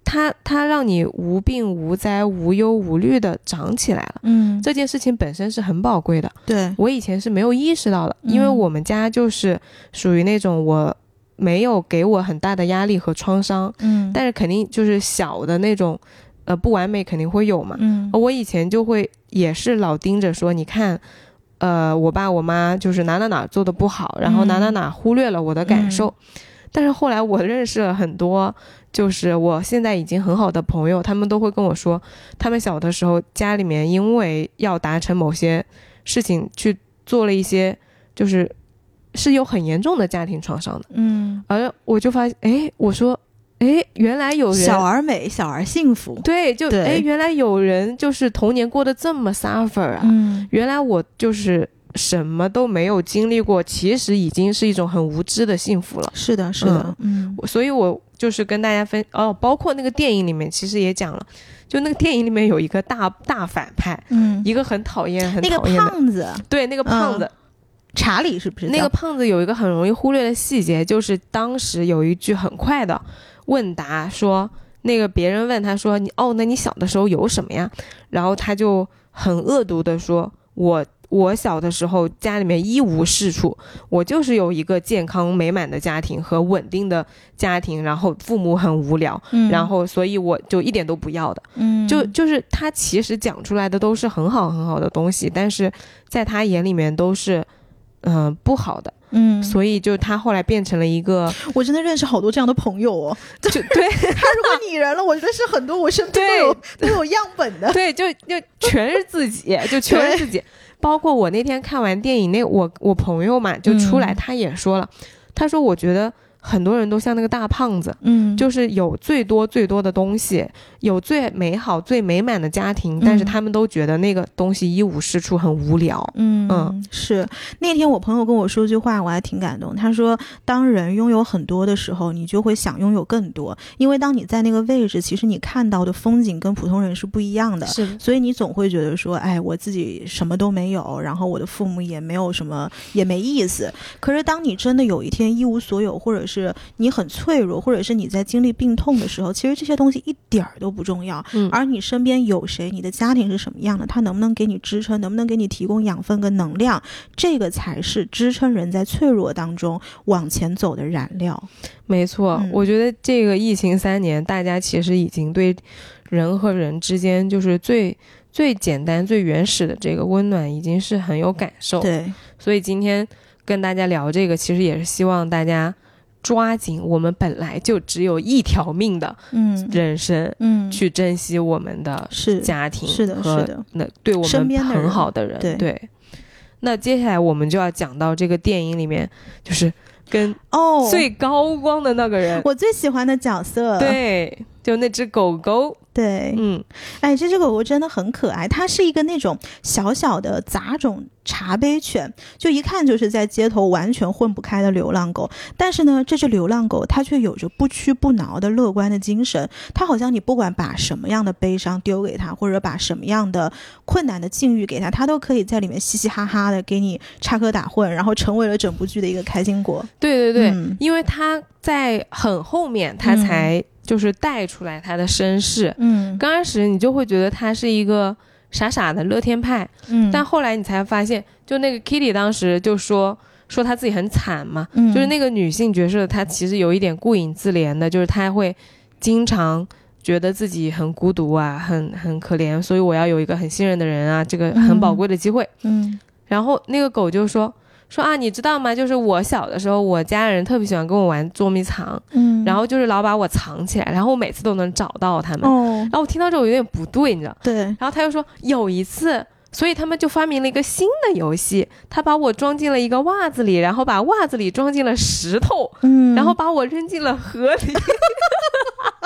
他他让你无病无灾、无忧无虑的长起来了。嗯，这件事情本身是很宝贵的，对，我以前是没有意识到的，因为嗯我们家就是属于那种我没有给我很大的压力和创伤，嗯，但是肯定就是小的那种，呃，不完美肯定会有嘛。嗯我以前就会也是老盯着说，你看，呃，我爸我妈就是哪哪哪做的不好，然后哪哪哪忽略了我的感受。但是后来我认识了很多，就是我现在已经很好的朋友，他们都会跟我说，他们小的时候家里面因为要达成某些事情去做了一些，就是是有很严重的家庭创伤的。嗯，而我就发现，哎，我说，哎，原来有人小而美，小而幸福。对，就对哎，原来有人就是童年过得这么 suffer 啊！嗯原来我就是什么都没有经历过，其实已经是一种很无知的幸福了。是的，是的，嗯我所以，我就是跟大家分哦，包括那个电影里面其实也讲了，就那个电影里面有一个大大反派，嗯，一个很讨厌、很那个讨厌的，胖子对，那个胖子，查理是不是？那个胖子有一个很容易忽略的细节，就是当时有一句很快的问答，说那个别人问他说你哦，那你小的时候有什么呀？然后他就很恶毒的说，我我小的时候家里面一无是处，我就是有一个健康美满的家庭和稳定的家庭，然后父母很无聊，嗯，然后所以我就一点都不要的。嗯，就就是他其实讲出来的都是很好很好的东西，但是在他眼里面都是嗯、呃不好的。嗯，所以就他后来变成了一个，我真的认识好多这样的朋友哦。就对 [LAUGHS] 他如果拟人了，我认识很多，我身边都有都有样本的。对，就就全是自己，就全是自己。包括我那天看完电影，那我我朋友嘛就出来，嗯。他也说了，他说我觉得很多人都像那个大胖子，嗯就是有最多最多的东西，有最美好最美满的家庭，但是嗯他们都觉得那个东西一无是处，很无聊。嗯嗯是那天我朋友跟我说句话，我还挺感动。他说，当人拥有很多的时候，你就会想拥有更多，因为当你在那个位置，其实你看到的风景跟普通人是不一样的。是所以你总会觉得说，哎，我自己什么都没有，然后我的父母也没有什么，也没意思。可是当你真的有一天一无所有，或者是你很脆弱，或者是你在经历病痛的时候，其实这些东西一点儿都不重要。嗯而你身边有谁，你的家庭是什么样的，他能不能给你支撑，能不能给你提供养分跟能量，这个才是支撑人在脆弱当中往前走的燃料。没错，嗯我觉得这个疫情三年，大家其实已经对人和人之间就是最最简单、最原始的这个温暖，已经是很有感受。对，所以今天跟大家聊这个，其实也是希望大家抓紧我们本来就只有一条命的嗯。人生，嗯，去珍惜我们的家庭是的是的。那对我们很好的人。对。那接下来我们就要讲到这个电影里面，就是跟哦，最高光的那个人，我最喜欢的角色，对，就那只狗狗，对，嗯，哎，这只狗狗真的很可爱，它是一个那种小小的杂种茶杯犬，就一看就是在街头完全混不开的流浪狗。但是呢，这只流浪狗它却有着不屈不挠的乐观的精神。它好像你不管把什么样的悲伤丢给它，或者把什么样的困难的境遇给它，它都可以在里面嘻嘻哈哈的给你插科打诨，然后成为了整部剧的一个开心果。对对对，嗯因为他在很后面，他才就是带出来他的身世。嗯刚开始你就会觉得他是一个傻傻的乐天派。嗯，但后来你才发现，就那个 Kitty 当时就说说他自己很惨嘛，嗯就是那个女性角色，她其实有一点顾影自怜的，就是她会经常觉得自己很孤独啊，很很可怜，所以我要有一个很信任的人啊，这个很宝贵的机会。嗯然后那个狗就说说啊，你知道吗？就是我小的时候，我家人特别喜欢跟我玩捉迷藏，嗯，然后就是老把我藏起来，然后我每次都能找到他们。哦，然后我听到这我有点不对，你知道？对，然后他又说有一次，所以他们就发明了一个新的游戏，他把我装进了一个袜子里，然后把袜子里装进了石头，嗯，然后把我扔进了河里。[LAUGHS]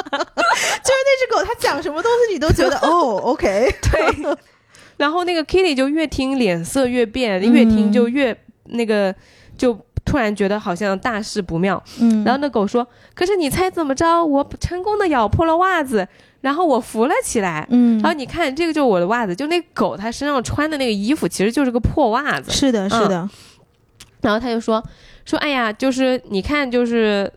就是那只狗它讲什么东西你都觉得哦，OK，[LAUGHS] 对，然后那个 Kitty 就越听脸色越变，嗯越听就越那个，就突然觉得好像大事不妙。嗯，然后那狗说：“可是你猜怎么着？我成功的咬破了袜子，然后我扶了起来。嗯，然后你看，这个就是我的袜子，就那狗它身上穿的那个衣服其实就是个破袜子。是的，是的，然后他就说说，哎呀，就是你看，就是，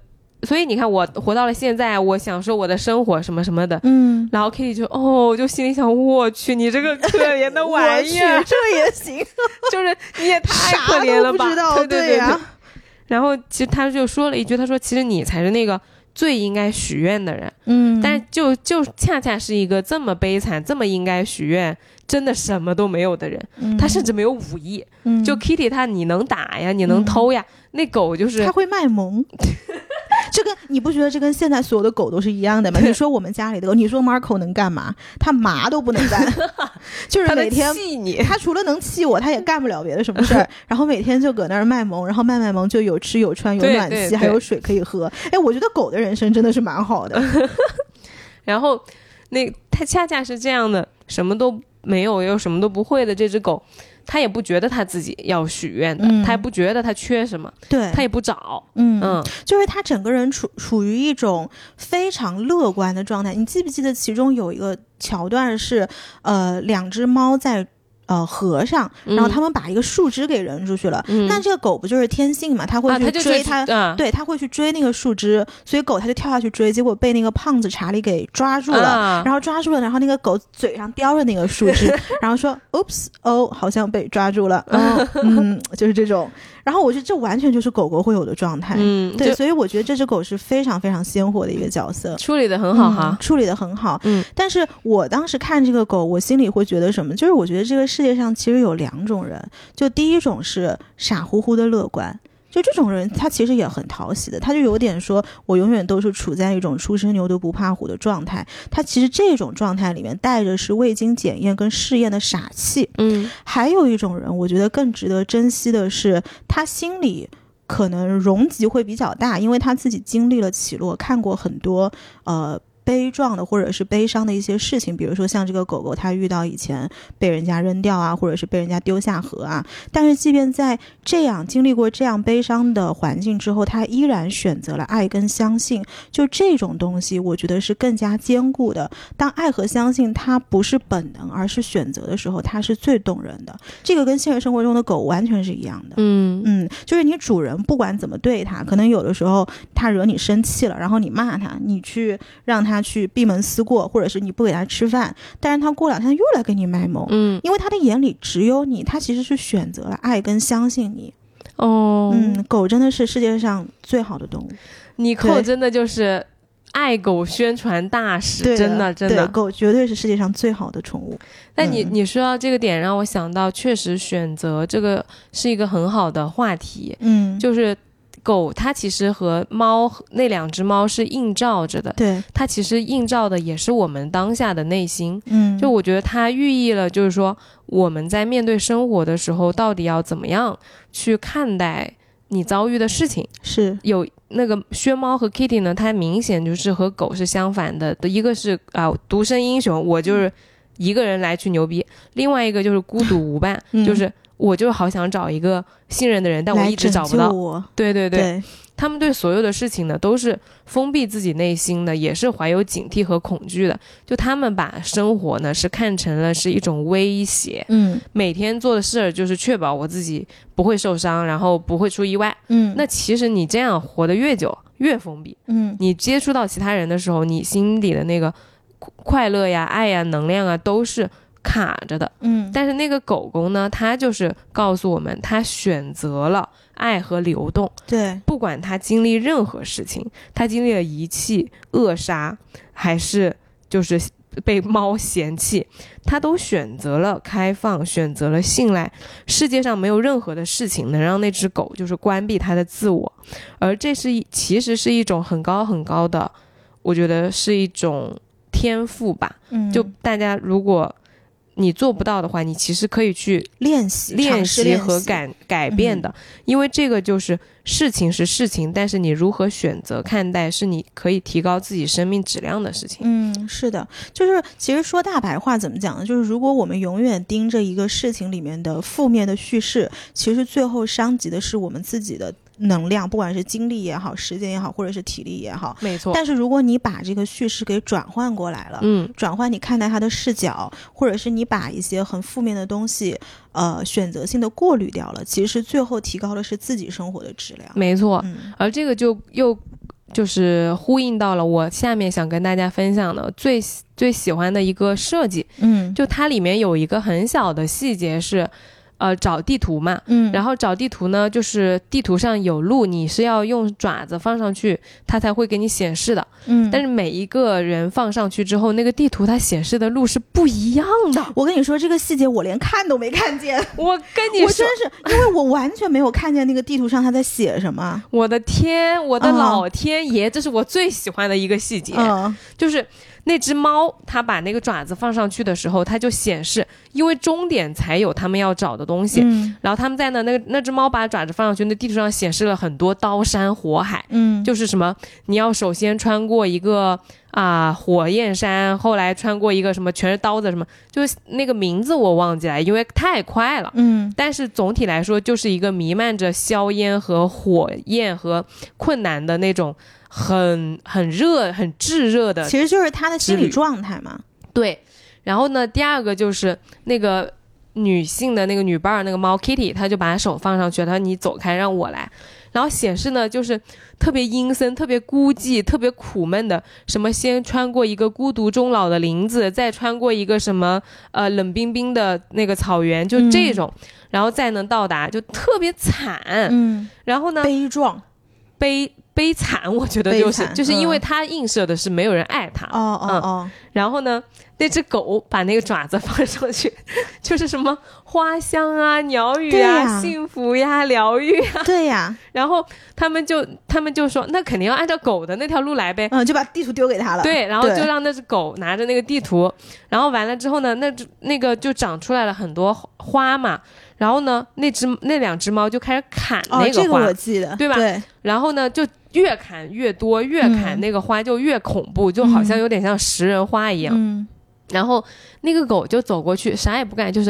所以你看我活到了现在，我享受我的生活什么什么的。嗯，然后 Kitty 就哦，就心里想，我去，你这个可怜的玩意儿，[LAUGHS] 这也行，[LAUGHS] 就是你也太可怜了吧？对对呀、然后其实他就说了一句，他说其实你才是那个最应该许愿的人，嗯，但就就恰恰是一个这么悲惨、这么应该许愿，真的什么都没有的人。嗯。他甚至没有武艺，嗯。就 Kitty 他你能打呀，你能偷呀，那狗就是他会卖萌。[LAUGHS] [LAUGHS] 这跟你不觉得这跟现在所有的狗都是一样的吗？你说我们家里的狗，你说 Marco 能干嘛？它嘛都不能干，[LAUGHS] 就是每天气你。他除了能气我，他也干不了别的什么事儿。[LAUGHS] 然后每天就搁那儿卖萌，然后卖卖萌就有吃有穿有暖气，还有水可以喝。哎，我觉得狗的人生真的是蛮好的。然后那它恰恰是这样的，什么都没有又什么都不会的这只狗，他也不觉得他自己要许愿的，嗯。他也不觉得他缺什么，对，他也不找，嗯嗯。就是他整个人处处于一种非常乐观的状态。你记不记得其中有一个桥段是，呃，两只猫在呃和尚，然后嗯他们把一个树枝给扔出去了。嗯那这个狗不就是天性嘛？它会啊，去追它。啊，对，它会去追那个树枝，所以狗它就跳下去追，结果被那个胖子查理给抓住了。啊然后抓住了，然后那个狗嘴上叼着那个树枝，[LAUGHS] 然后说：“Oops，哦，好像被抓住了。”哦，嗯，就是这种。然后我觉得这完全就是狗狗会有的状态。嗯，对，所以我觉得这只狗是非常非常鲜活的一个角色，处理的很好嗯哈，处理的很好。嗯，但是我当时看这个狗，我心里会觉得什么？就是我觉得这个世界上其实有两种人，就第一种是傻乎乎的乐观。就这种人，他其实也很讨喜的，他就有点说，我永远都是处在一种初生牛犊不怕虎的状态。他其实这种状态里面带着是未经检验跟试验的傻气。嗯还有一种人，我觉得更值得珍惜的是，他心里可能容积会比较大，因为他自己经历了起落，看过很多呃。悲壮的或者是悲伤的一些事情，比如说像这个狗狗，它遇到以前被人家扔掉啊，或者是被人家丢下河啊。但是，即便在这样经历过这样悲伤的环境之后，它依然选择了爱跟相信。就这种东西，我觉得是更加坚固的。当爱和相信它不是本能，而是选择的时候，它是最动人的。这个跟现实生活中的狗完全是一样的。嗯嗯，就是你主人不管怎么对它，可能有的时候它惹你生气了，然后你骂它，你去让它去闭门思过，或者是你不给他吃饭，但是他过两天又来给你卖萌，嗯。因为他的眼里只有你，他其实是选择了爱跟相信你。哦，嗯，狗真的是世界上最好的动物，你扣真的就是爱狗宣传大使，对真的真的。狗绝对是世界上最好的宠物。但你嗯。你说到这个点，让我想到，确实选择这个是一个很好的话题，嗯，就是狗它其实和猫那两只猫是映照着的，对，它其实映照的也是我们当下的内心。嗯，就我觉得它寓意了，就是说我们在面对生活的时候，到底要怎么样去看待你遭遇的事情。是有那个薛猫和 Kitty 呢，它明显就是和狗是相反的，一个是啊、独身英雄，我就是一个人来去牛逼；另外一个就是孤独无伴，嗯就是我就好想找一个信任的人，但我一直找不到。对对对，对，他们对所有的事情呢，都是封闭自己内心的，也是怀有警惕和恐惧的。就他们把生活呢是看成了是一种威胁，嗯每天做的事儿就是确保我自己不会受伤，然后不会出意外。嗯，那其实你这样活得越久，越封闭。嗯你接触到其他人的时候，你心里的那个快快乐呀、爱呀、能量啊，都是卡着的。嗯，但是那个狗狗呢，它就是告诉我们，它选择了爱和流动，对，不管它经历任何事情，它经历了遗弃、扼杀，还是就是被猫嫌弃，它都选择了开放，选择了信赖。世界上没有任何的事情能让那只狗就是关闭它的自我，而这是一其实是一种很高很高的，我觉得是一种天赋吧。嗯，就大家如果你做不到的话，你其实可以去练习、练习和习改改变的，因为这个就是事情是事情，但是你如何选择看待，是你可以提高自己生命质量的事情。嗯，是的，就是其实说大白话怎么讲呢？就是如果我们永远盯着一个事情里面的负面的叙事，其实最后伤及的是我们自己的能量，不管是精力也好、时间也好，或者是体力也好。没错，但是如果你把这个叙事给转换过来了，嗯，转换你看待他的视角，或者是你把一些很负面的东西，呃，选择性的过滤掉了，其实最后提高的是自己生活的质量。没错。嗯而这个就又就是呼应到了我下面想跟大家分享的最最喜欢的一个设计，嗯就它里面有一个很小的细节是，呃，找地图嘛，嗯，然后找地图呢，就是地图上有路，你是要用爪子放上去，它才会给你显示的。嗯，但是每一个人放上去之后，那个地图它显示的路是不一样的。我跟你说这个细节，我连看都没看见。[LAUGHS] 我跟你说我真，是，因为我完全没有看见那个地图上他在写什么。我的天，我的嗯老天爷，这是我最喜欢的一个细节，嗯就是那只猫，它把那个爪子放上去的时候，它就显示，因为终点才有他们要找的东西。嗯然后他们在那，那个那只猫把爪子放上去，那地图上显示了很多刀山火海，嗯，就是什么，你要首先穿过一个啊、火焰山，后来穿过一个什么全是刀子什么，就是那个名字我忘记了，因为太快了。嗯但是总体来说，就是一个弥漫着硝烟和火焰和困难的那种很很热、很炙热的其实就是他的心理状态嘛。对。然后呢，第二个就是那个女性的那个女伴儿，那个猫 Kitty，她就把手放上去，她说你走开，让我来。然后显示呢，就是特别阴森、特别孤寂、特别苦闷的，什么先穿过一个孤独终老的林子，再穿过一个什么呃冷冰冰的那个草原，就这种，然后再能到达，就特别惨。嗯，然后呢，悲壮。悲悲惨，我觉得就是就是因为嗯。它映射的是没有人爱他。哦哦哦，然后呢，那只狗把那个爪子放上去，[LAUGHS] 就是什么花香啊、鸟语对啊、呀。幸福呀、疗愈啊。对呀，然后他们就他们就说，那肯定要按照狗的那条路来呗。嗯，就把地图丢给他了。对，然后就让那只狗拿着那个地图，然后完了之后呢，那只那个就长出来了很多花嘛，然后呢，那只那两只猫就开始砍哦，那个花，这个我记得，对吧？对，然后呢就越砍越多，越砍嗯那个花就越恐怖，就好像有点像食人花一样。嗯然后那个狗就走过去，啥也不干，就是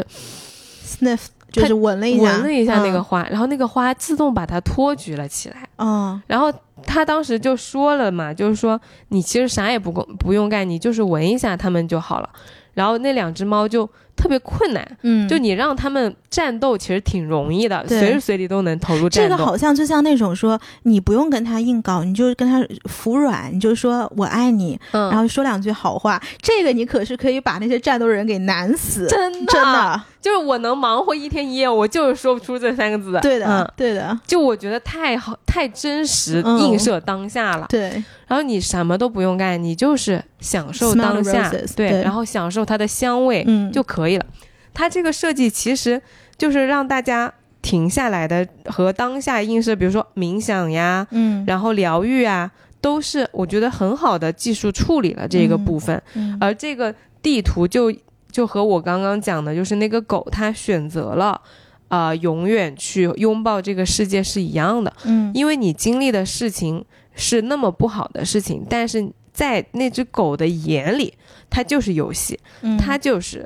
，sniff 就是闻了一下，闻了一下那个嗯，花，然后那个花自动把它托举了起来。嗯然后他当时就说了嘛，就是说你其实啥也不不用干，你就是闻一下它们就好了。然后那两只猫就特别困难，嗯，就你让他们战斗其实挺容易的，随时随地都能投入战斗。这个好像就像那种说，你不用跟他硬搞，你就跟他服软，你就说我爱你，嗯，然后说两句好话，这个你可是可以把那些战斗人给难死，真的。真的，就是我能忙活一天一夜，我就是说不出这三个字。对的，嗯，对的，就我觉得太好，太真实，嗯映射当下了。对，然后你什么都不用干，你就是享受当下，roses，对，对。然后享受它的香味、嗯，就可以了。它这个设计其实就是让大家停下来的和当下映射，比如说冥想呀，嗯，然后疗愈啊，都是我觉得很好的技术处理了这个嗯。部分。嗯。而这个地图就就和我刚刚讲的，就是那个狗它选择了。啊、永远去拥抱这个世界是一样的，嗯因为你经历的事情是那么不好的事情，但是在那只狗的眼里，它就是游戏，嗯它就是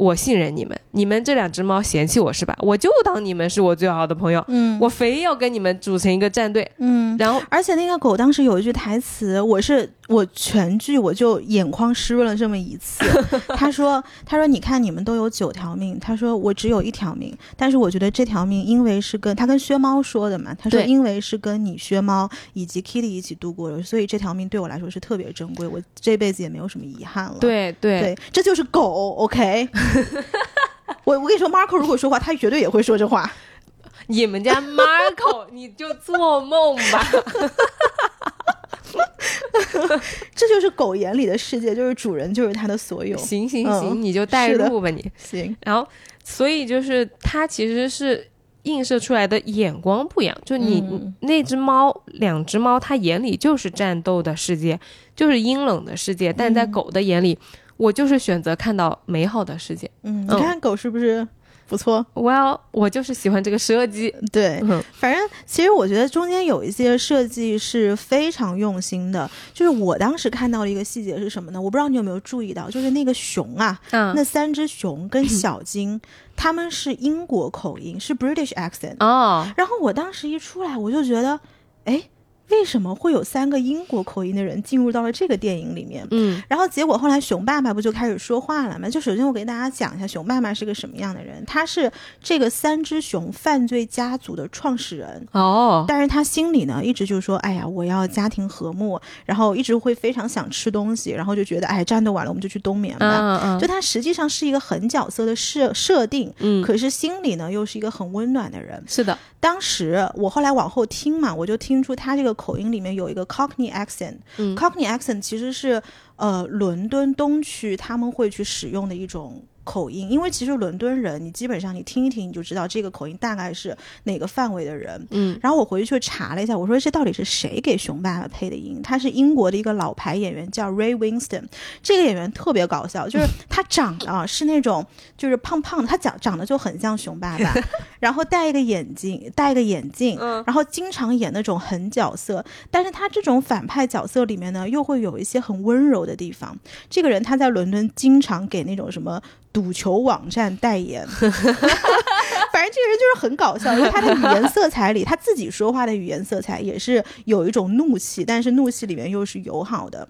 我信任你们，你们这两只猫嫌弃我是吧？我就当你们是我最好的朋友，嗯我非要跟你们组成一个战队，嗯。然后而且那个狗当时有一句台词，我是我全剧我就眼眶湿润了这么一次。[LAUGHS] 他说：“他说你看你们都有九条命，他说我只有一条命，但是我觉得这条命因为是跟他跟薛猫说的嘛，他说因为是跟你薛猫以及 Kitty 一起度过的，所以这条命对我来说是特别珍贵，我这辈子也没有什么遗憾了。对对对，这就是狗，OK。[LAUGHS] 我我跟你说，Marco 如果说话，他绝对也会说这话。你们家 [LAUGHS] Marco，你就做梦吧。[LAUGHS] 这就是狗眼里的世界，就是主人就是他的所有。行行嗯行，你就代是的入吧你。行，然后，所以就是它其实是映射出来的眼光不一样。就你、嗯那只猫，两只猫，它眼里就是战斗的世界，就是阴冷的世界；但在嗯狗的眼里，我就是选择看到美好的世界。嗯，你嗯看狗是不是不错？Well，我就是喜欢这个设计。对，嗯反正其实我觉得中间有一些设计是非常用心的。就是我当时看到的一个细节是什么呢？我不知道你有没有注意到，就是那个熊啊，嗯那三只熊跟小金，他们是英国口音，是 British accent。哦，然后我当时一出来，我就觉得，哎，为什么会有三个英国口音的人进入到了这个电影里面？嗯然后结果后来熊爸爸不就开始说话了吗？就首先我给大家讲一下熊爸爸是个什么样的人，他是这个三只熊犯罪家族的创始人。哦，但是他心里呢，一直就说：“哎呀，我要家庭和睦。”然后一直会非常想吃东西，然后就觉得：“哎，战斗完了，我们就去冬眠吧。嗯嗯就他实际上是一个很角色的设设定，嗯，可是心里呢又是一个很温暖的人。是的，当时我后来往后听嘛，我就听出他这个口音里面有一个 Cockney accent。嗯 Cockney accent 其实是呃伦敦东区他们会去使用的一种口音，因为其实伦敦人你基本上你听一听你就知道这个口音大概是哪个范围的人。嗯然后我回去查了一下，我说这到底是谁给熊爸爸配的音？他是英国的一个老牌演员，叫 Ray Winston。这个演员特别搞笑，就是 [LAUGHS] 他长得啊是那种就是胖胖的，他长长得就很像熊爸爸，[LAUGHS] 然后戴一个眼镜，戴一个眼镜，嗯然后经常演那种狠角色。但是他这种反派角色里面呢，又会有一些很温柔的地方。这个人他在伦敦经常给那种什么赌球网站代言。[LAUGHS] 反正这个人就是很搞笑，因为他的语言色彩里，他自己说话的语言色彩也是有一种怒气，但是怒气里面又是友好的。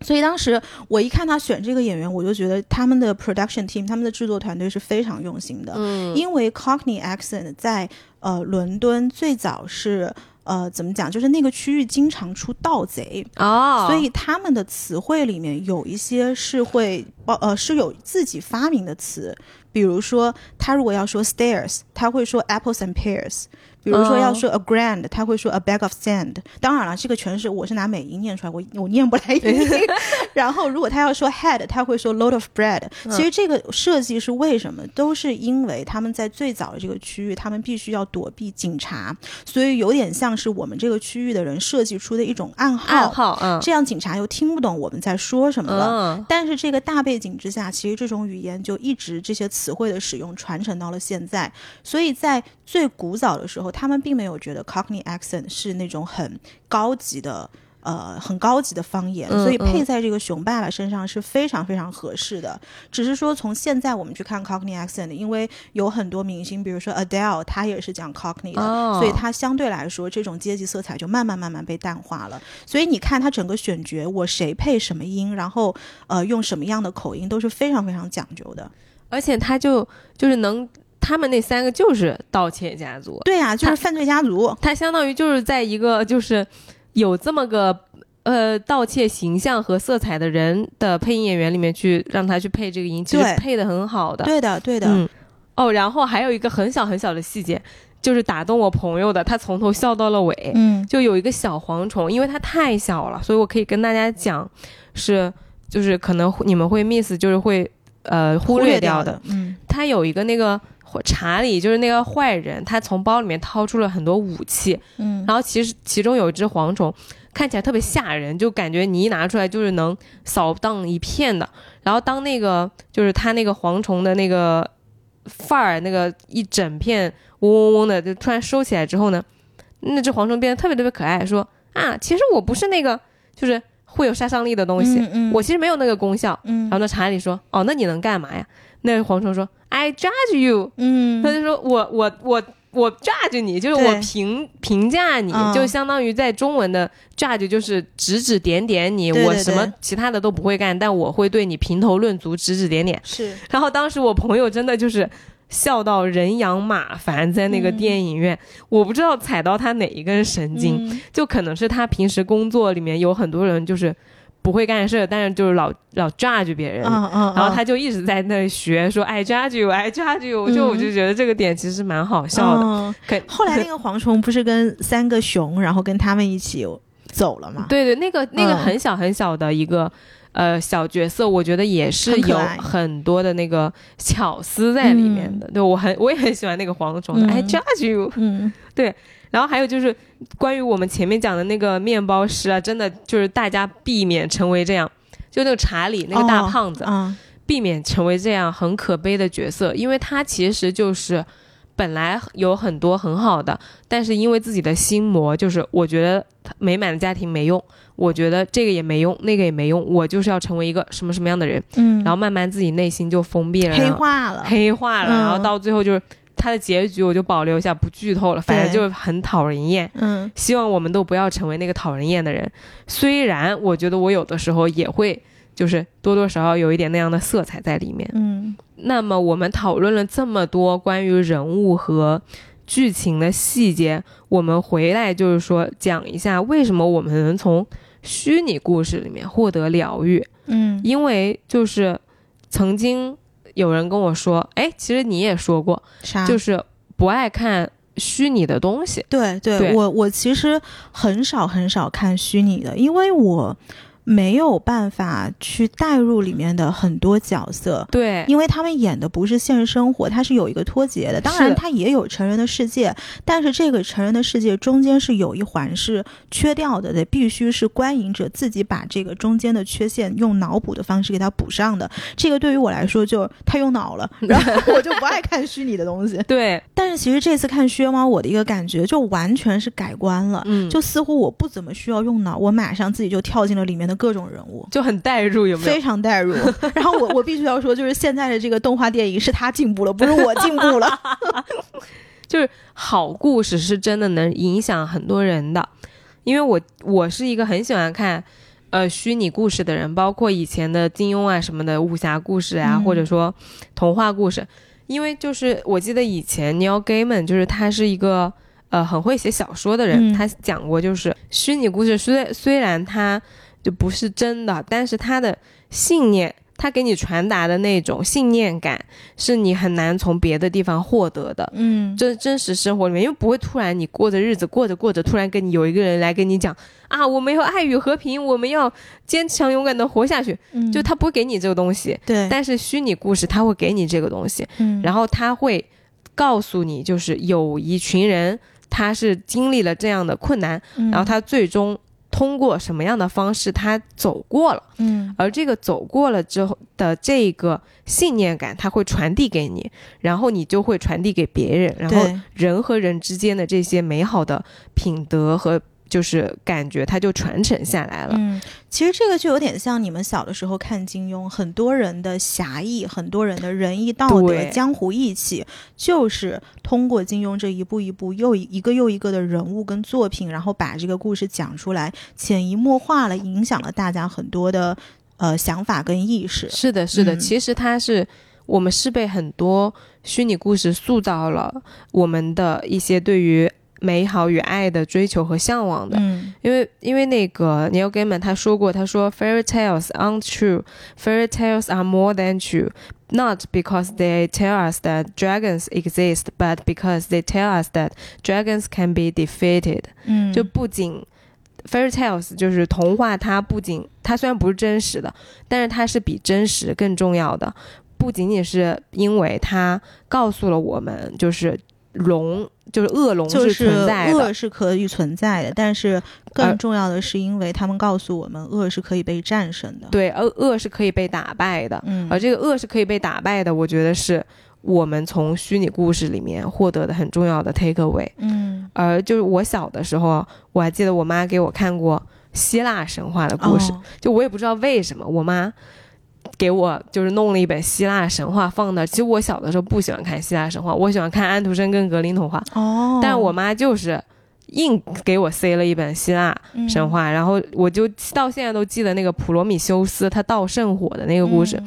所以当时我一看他选这个演员，我就觉得他们的 production team，他们的制作团队是非常用心的。嗯因为 Cockney accent 在呃伦敦最早是呃怎么讲，就是那个区域经常出盗贼，哦，所以他们的词汇里面有一些是会包呃是有自己发明的词，比如说他如果要说 stairs，他会说 apples and pears。比如说要说 a grand，、他会说 a bag of sand。当然了，这个全是我是拿美音念出来，我我念不来英音。[LAUGHS] 然后如果他要说 head，他会说 load of bread。其实这个设计是为什么？都是因为他们在最早的这个区域，他们必须要躲避警察，所以有点像是我们这个区域的人设计出的一种暗号。暗号，嗯这样警察又听不懂我们在说什么了。嗯但是这个大背景之下，其实这种语言就一直这些词汇的使用传承到了现在。所以在最古早的时候，他们并没有觉得 Cockney accent 是那种很高级的。呃，很高级的方言，嗯所以配在这个熊爸爸身上是非常非常合适的。只是说从现在我们去看 Cockney accent，因为有很多明星，比如说 Adele，他也是讲 Cockney 的，哦所以他相对来说这种阶级色彩就慢慢慢慢被淡化了。所以你看他整个选角，我谁配什么音，然后呃用什么样的口音都是非常非常讲究的。而且他就就是能，他们那三个就是盗窃家族，对呀、就是犯罪家族。他相当于就是在一个就是有这么个呃盗窃形象和色彩的人的配音演员里面去让他去配这个音，其实配的很好的。对的，对的。嗯，哦，然后还有一个很小很小的细节，就是打动我朋友的，他从头笑到了尾。嗯就有一个小蝗虫，因为它太小了，所以我可以跟大家讲，是就是可能你们会 miss，就是会呃忽略掉的。。嗯他有一个那个查理，就是那个坏人，他从包里面掏出了很多武器，嗯然后其实其中有一只蝗虫，看起来特别吓人，就感觉你一拿出来就是能扫荡一片的。然后当那个就是他那个蝗虫的那个范儿，那个一整片嗡嗡嗡的，就突然收起来之后呢，那只蝗虫变得特别特别可爱，说啊，其实我不是那个就是会有杀伤力的东西，嗯嗯我其实没有那个功效。嗯然后那查理说，哦，那你能干嘛呀？那蝗虫说，I judge you。嗯他就说我我我我 judge 你，就是我评评价你，就相当于在中文的 judge 就是指指点点你，我什么其他的都不会干，但我会对你评头论足，指指点点。是。然后当时我朋友真的就是笑到人仰马翻，在那个电影院，我不知道踩到他哪一根神经，就可能是他平时工作里面有很多人就是。不会干事，但是就是老老 judge 别人，然后他就一直在那学说 I judge you，I judge you，就我就觉得这个点其实蛮好笑的。后来那个蝗虫不是跟三个熊，然后跟他们一起走了吗？对对，那个那个很小很小的一个呃小角色，我觉得也是有很多的那个巧思在里面的。对我很我也很喜欢那个蝗虫的 I judge you，嗯，对。然后还有就是关于我们前面讲的那个面包师啊，真的就是大家避免成为这样，就那个查理那个大胖子，避免成为这样很可悲的角色，因为他其实就是本来有很多很好的，但是因为自己的心魔，就是我觉得美满的家庭没用，我觉得这个也没用，那个也没用，我就是要成为一个什么什么样的人，嗯，然后慢慢自己内心就封闭了，黑化了，黑化了，然后到最后就是。他的结局我就保留一下，不剧透了。反正就很讨人厌。嗯，希望我们都不要成为那个讨人厌的人。虽然我觉得我有的时候也会，就是多多少少有一点那样的色彩在里面。嗯，那么我们讨论了这么多关于人物和剧情的细节，我们回来就是说讲一下为什么我们能从虚拟故事里面获得疗愈。嗯，因为就是曾经。有人跟我说：“哎，其实你也说过，啥？就是不爱看虚拟的东西。对，对我我其实很少很少看虚拟的，因为我。”没有办法去带入里面的很多角色，对，因为他们演的不是现实生活，它是有一个脱节的。当然，它也有成人的世界，但是这个成人的世界中间是有一环是缺掉的，得必须是观影者自己把这个中间的缺陷用脑补的方式给它补上的。这个对于我来说就太用脑了，[LAUGHS] 然后我就不爱看虚拟的东西。对，但是其实这次看《薛猫》，我的一个感觉就完全是改观了，嗯，就似乎我不怎么需要用脑，我马上自己就跳进了里面的。各种人物就很代入，有没有？非常代入。[LAUGHS] 然后我我必须要说，就是现在的这个动画电影是他进步了，不是我进步了。[LAUGHS] 就是好故事是真的能影响很多人的，因为我我是一个很喜欢看呃虚拟故事的人，包括以前的金庸啊什么的武侠故事啊，或者说童话故事。因为就是我记得以前 Neil Gaiman 就是他是一个。呃，很会写小说的人，他讲过，就是虚拟故事虽虽然它就不是真的，但是他的信念，他给你传达的那种信念感，是你很难从别的地方获得的。嗯，真真实生活里面，因为不会突然你过着日子过着过着，突然跟你有一个人来跟你讲啊，我们要爱与和平，我们要坚强勇敢的活下去。嗯，就他不会给你这个东西。对，但是虚拟故事他会给你这个东西。嗯，然后他会告诉你，就是有一群人。他是经历了这样的困难，然后他最终通过什么样的方式，他走过了。嗯，而这个走过了之后的这个信念感，他会传递给你，然后你就会传递给别人，然后人和人之间的这些美好的品德和。就是感觉它就传承下来了。嗯，其实这个就有点像你们小的时候看金庸，很多人的侠义，很多人的仁义道德、江湖义气，就是通过金庸这一步一步又一个又一个的人物跟作品，然后把这个故事讲出来，潜移默化了，影响了大家很多的呃想法跟意识。是的，是的，其实它是我们是被很多虚拟故事塑造了我们的一些对于。美好与爱的追求和向往的，嗯，因为因为那个 Neil Gaiman 他说过，他说 Fairy tales aren't true, fairy tales are more than true, not because they tell us that dragons exist, but because they tell us that dragons can be defeated。嗯，就不仅 fairy tales 就是童话，它不仅它虽然不是真实的，但是它是比真实更重要的，不仅仅是因为它告诉了我们，就是龙。就是恶龙是存在的，恶是可以存在的，但是更重要的是，因为他们告诉我们，恶是可以被战胜的。对，恶恶是可以被打败的。嗯，而这个恶是可以被打败的，我觉得是我们从虚拟故事里面获得的很重要的 take away。嗯，而就是我小的时候，我还记得我妈给我看过希腊神话的故事，就我也不知道为什么，我妈给我就是弄了一本希腊神话放那。其实我小的时候不喜欢看希腊神话，我喜欢看安徒生跟格林童话。哦，但我妈就是硬给我塞了一本希腊神话，然后我就到现在都记得那个普罗米修斯他盗圣火的那个故事。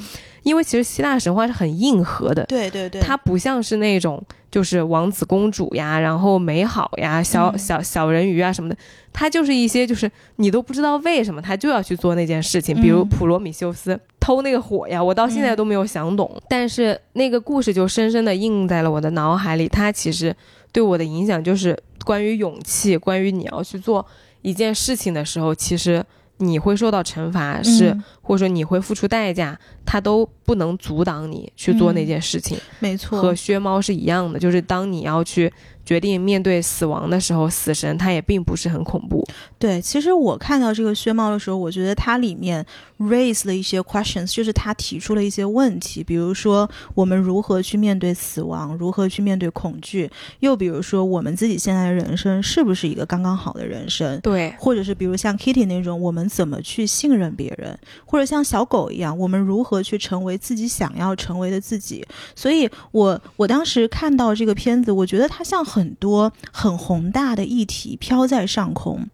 因为其实希腊神话是很硬核的，对对对，它不像是那种就是王子公主呀，然后美好呀，小小小人鱼啊什么的，他就是一些就是你都不知道为什么他就要去做那件事情，比如普罗米修斯偷那个火呀，我到现在都没有想懂，但是那个故事就深深的印在了我的脑海里，它其实对我的影响就是关于勇气，关于你要去做一件事情的时候，其实。你会受到惩罚，是或者说你会付出代价，它都不能阻挡你去做那件事情。没错，和薛猫是一样的，就是当你要去。决定面对死亡的时候，死神它也并不是很恐怖。对，其实我看到这个薛猫的时候，我觉得它里面 raise 了一些 questions，就是他提出了一些问题，比如说我们如何去面对死亡，如何去面对恐惧，又比如说我们自己现在的人生是不是一个刚刚好的人生？对，或者是比如像 Kitty 那种，我们怎么去信任别人，或者像小狗一样，我们如何去成为自己想要成为的自己？所以，我我当时看到这个片子，我觉得它像。很多很宏大的议题飘在上空，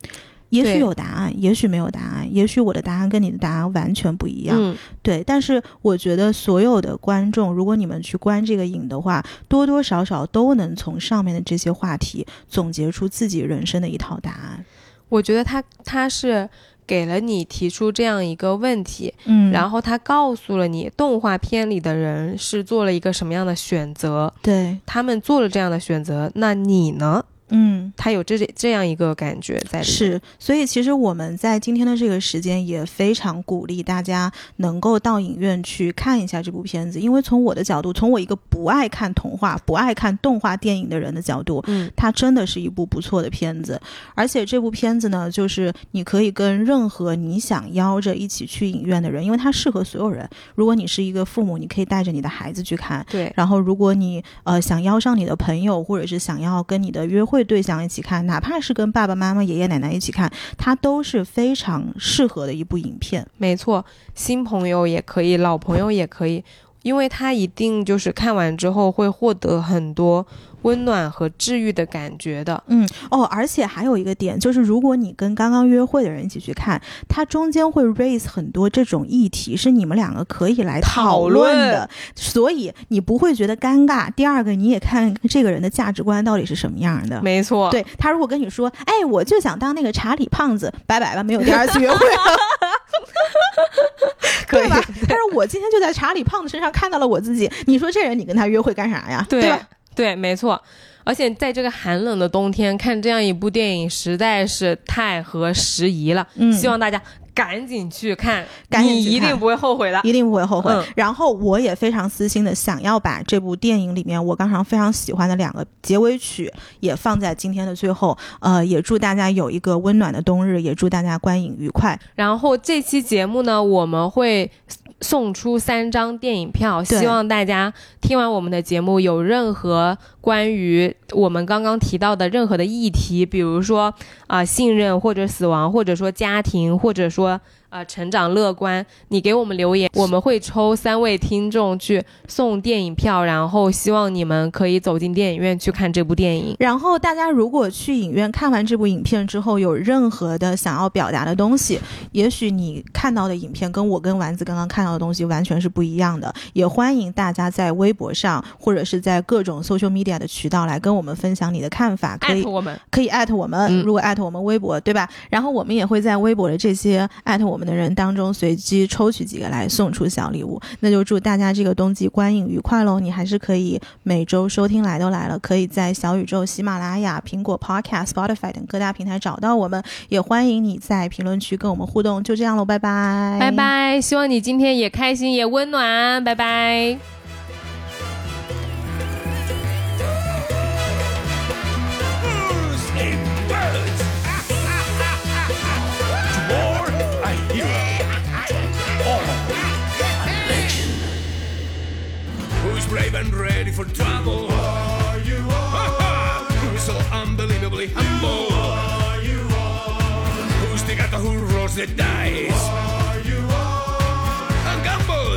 也许有答案，也许没有答案，也许我的答案跟你的答案完全不一样。对，但是我觉得所有的观众，如果你们去观这个影的话，多多少少都能从上面的这些话题总结出自己人生的一套答案。我觉得他他是。给了你提出这样一个问题，嗯，然后他告诉了你动画片里的人是做了一个什么样的选择，对他们做了这样的选择，那你呢？嗯，他有这这样一个感觉在里，是，所以其实我们在今天的这个时间也非常鼓励大家能够到影院去看一下这部片子，因为从我的角度，从我一个不爱看童话、不爱看动画电影的人的角度，嗯，它真的是一部不错的片子，而且这部片子呢，就是你可以跟任何你想邀着一起去影院的人，因为它适合所有人。如果你是一个父母，你可以带着你的孩子去看，对。然后如果你呃想邀上你的朋友，或者是想要跟你的约会。会对象一起看，哪怕是跟爸爸妈妈、爷爷奶奶一起看，它都是非常适合的一部影片。没错，新朋友也可以，老朋友也可以，因为他一定就是看完之后会获得很多。温暖和治愈的感觉的，嗯哦，而且还有一个点就是，如果你跟刚刚约会的人一起去看，它中间会 raise 很多这种议题，是你们两个可以来讨论的，所以你不会觉得尴尬。第二个，你也看这个人的价值观到底是什么样的。没错，对他如果跟你说，哎，我就想当那个查理胖子，拜拜吧，没有第二次约会 [LAUGHS] 了，对吧？但是我今天就在查理胖子身上看到了我自己，你说这人你跟他约会干啥呀？对吧？对，没错，而且在这个寒冷的冬天看这样一部电影实在是太合时宜了。嗯，希望大家赶紧去看，你一定不会后悔的，一定不会后悔。然后我也非常私心的想要把这部电影里面我刚刚非常喜欢的两个结尾曲也放在今天的最后。呃，也祝大家有一个温暖的冬日，也祝大家观影愉快。然后这期节目呢，我们会。送出三张电影票，希望大家听完我们的节目，有任何关于我们刚刚提到的任何的议题，比如说啊信任或者死亡，或者说家庭，或者说。呃，成长乐观，你给我们留言，我们会抽三位听众去送电影票，然后希望你们可以走进电影院去看这部电影。然后大家如果去影院看完这部影片之后，有任何的想要表达的东西，也许你看到的影片跟我跟丸子刚刚看到的东西完全是不一样的，也欢迎大家在微博上或者是在各种 social media 的渠道来跟我们分享你的看法。可以，我们可以艾特我们，如果艾特我们微博，对吧？然后我们也会在微博的这些艾特我。我们的人当中随机抽取几个来送出小礼物，那就祝大家这个冬季观影愉快喽！你还是可以每周收听来都来了，可以在小宇宙、喜马拉雅、苹果 Podcast、Spotify 等各大平台找到我们，也欢迎你在评论区跟我们互动。就这样喽，拜拜，拜拜！希望你今天也开心也温暖，拜拜。And ready for trouble. Are you on? Who's [LAUGHS] so unbelievably humble? Are you on? Who's the guy who rolls the dice? Are you on? And gamble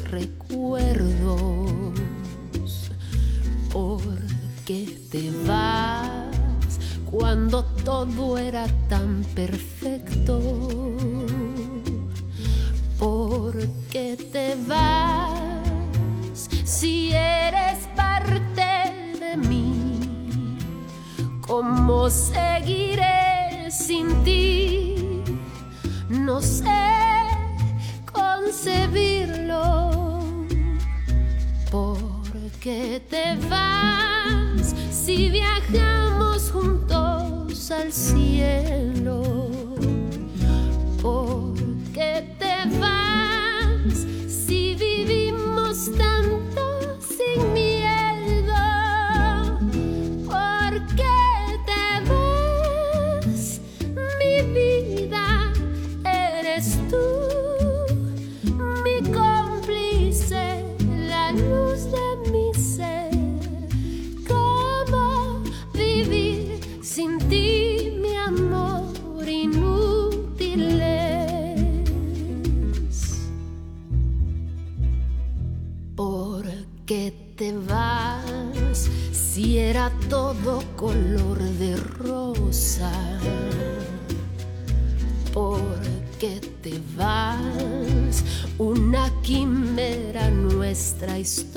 los recuerdos. Porque te vas cuando todo era tan perfecto. Porque te vas si eres parte de mí. ¿Cómo seguiré sin ti? No sé concebir. te vas si viajamos juntos al cielo?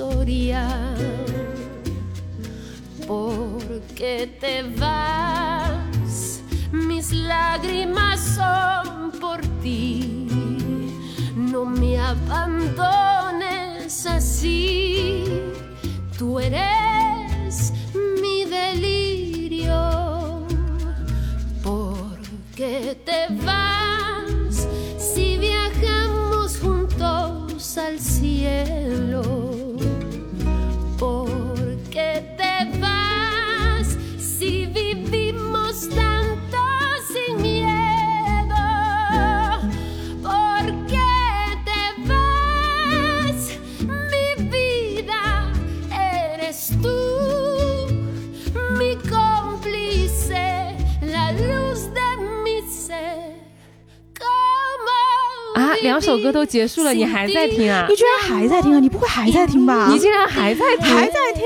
historia. Porque te vas. 首歌都结束了你还在听啊？你居然还在听啊？你不会还在听吧？你竟然还在听？还在听？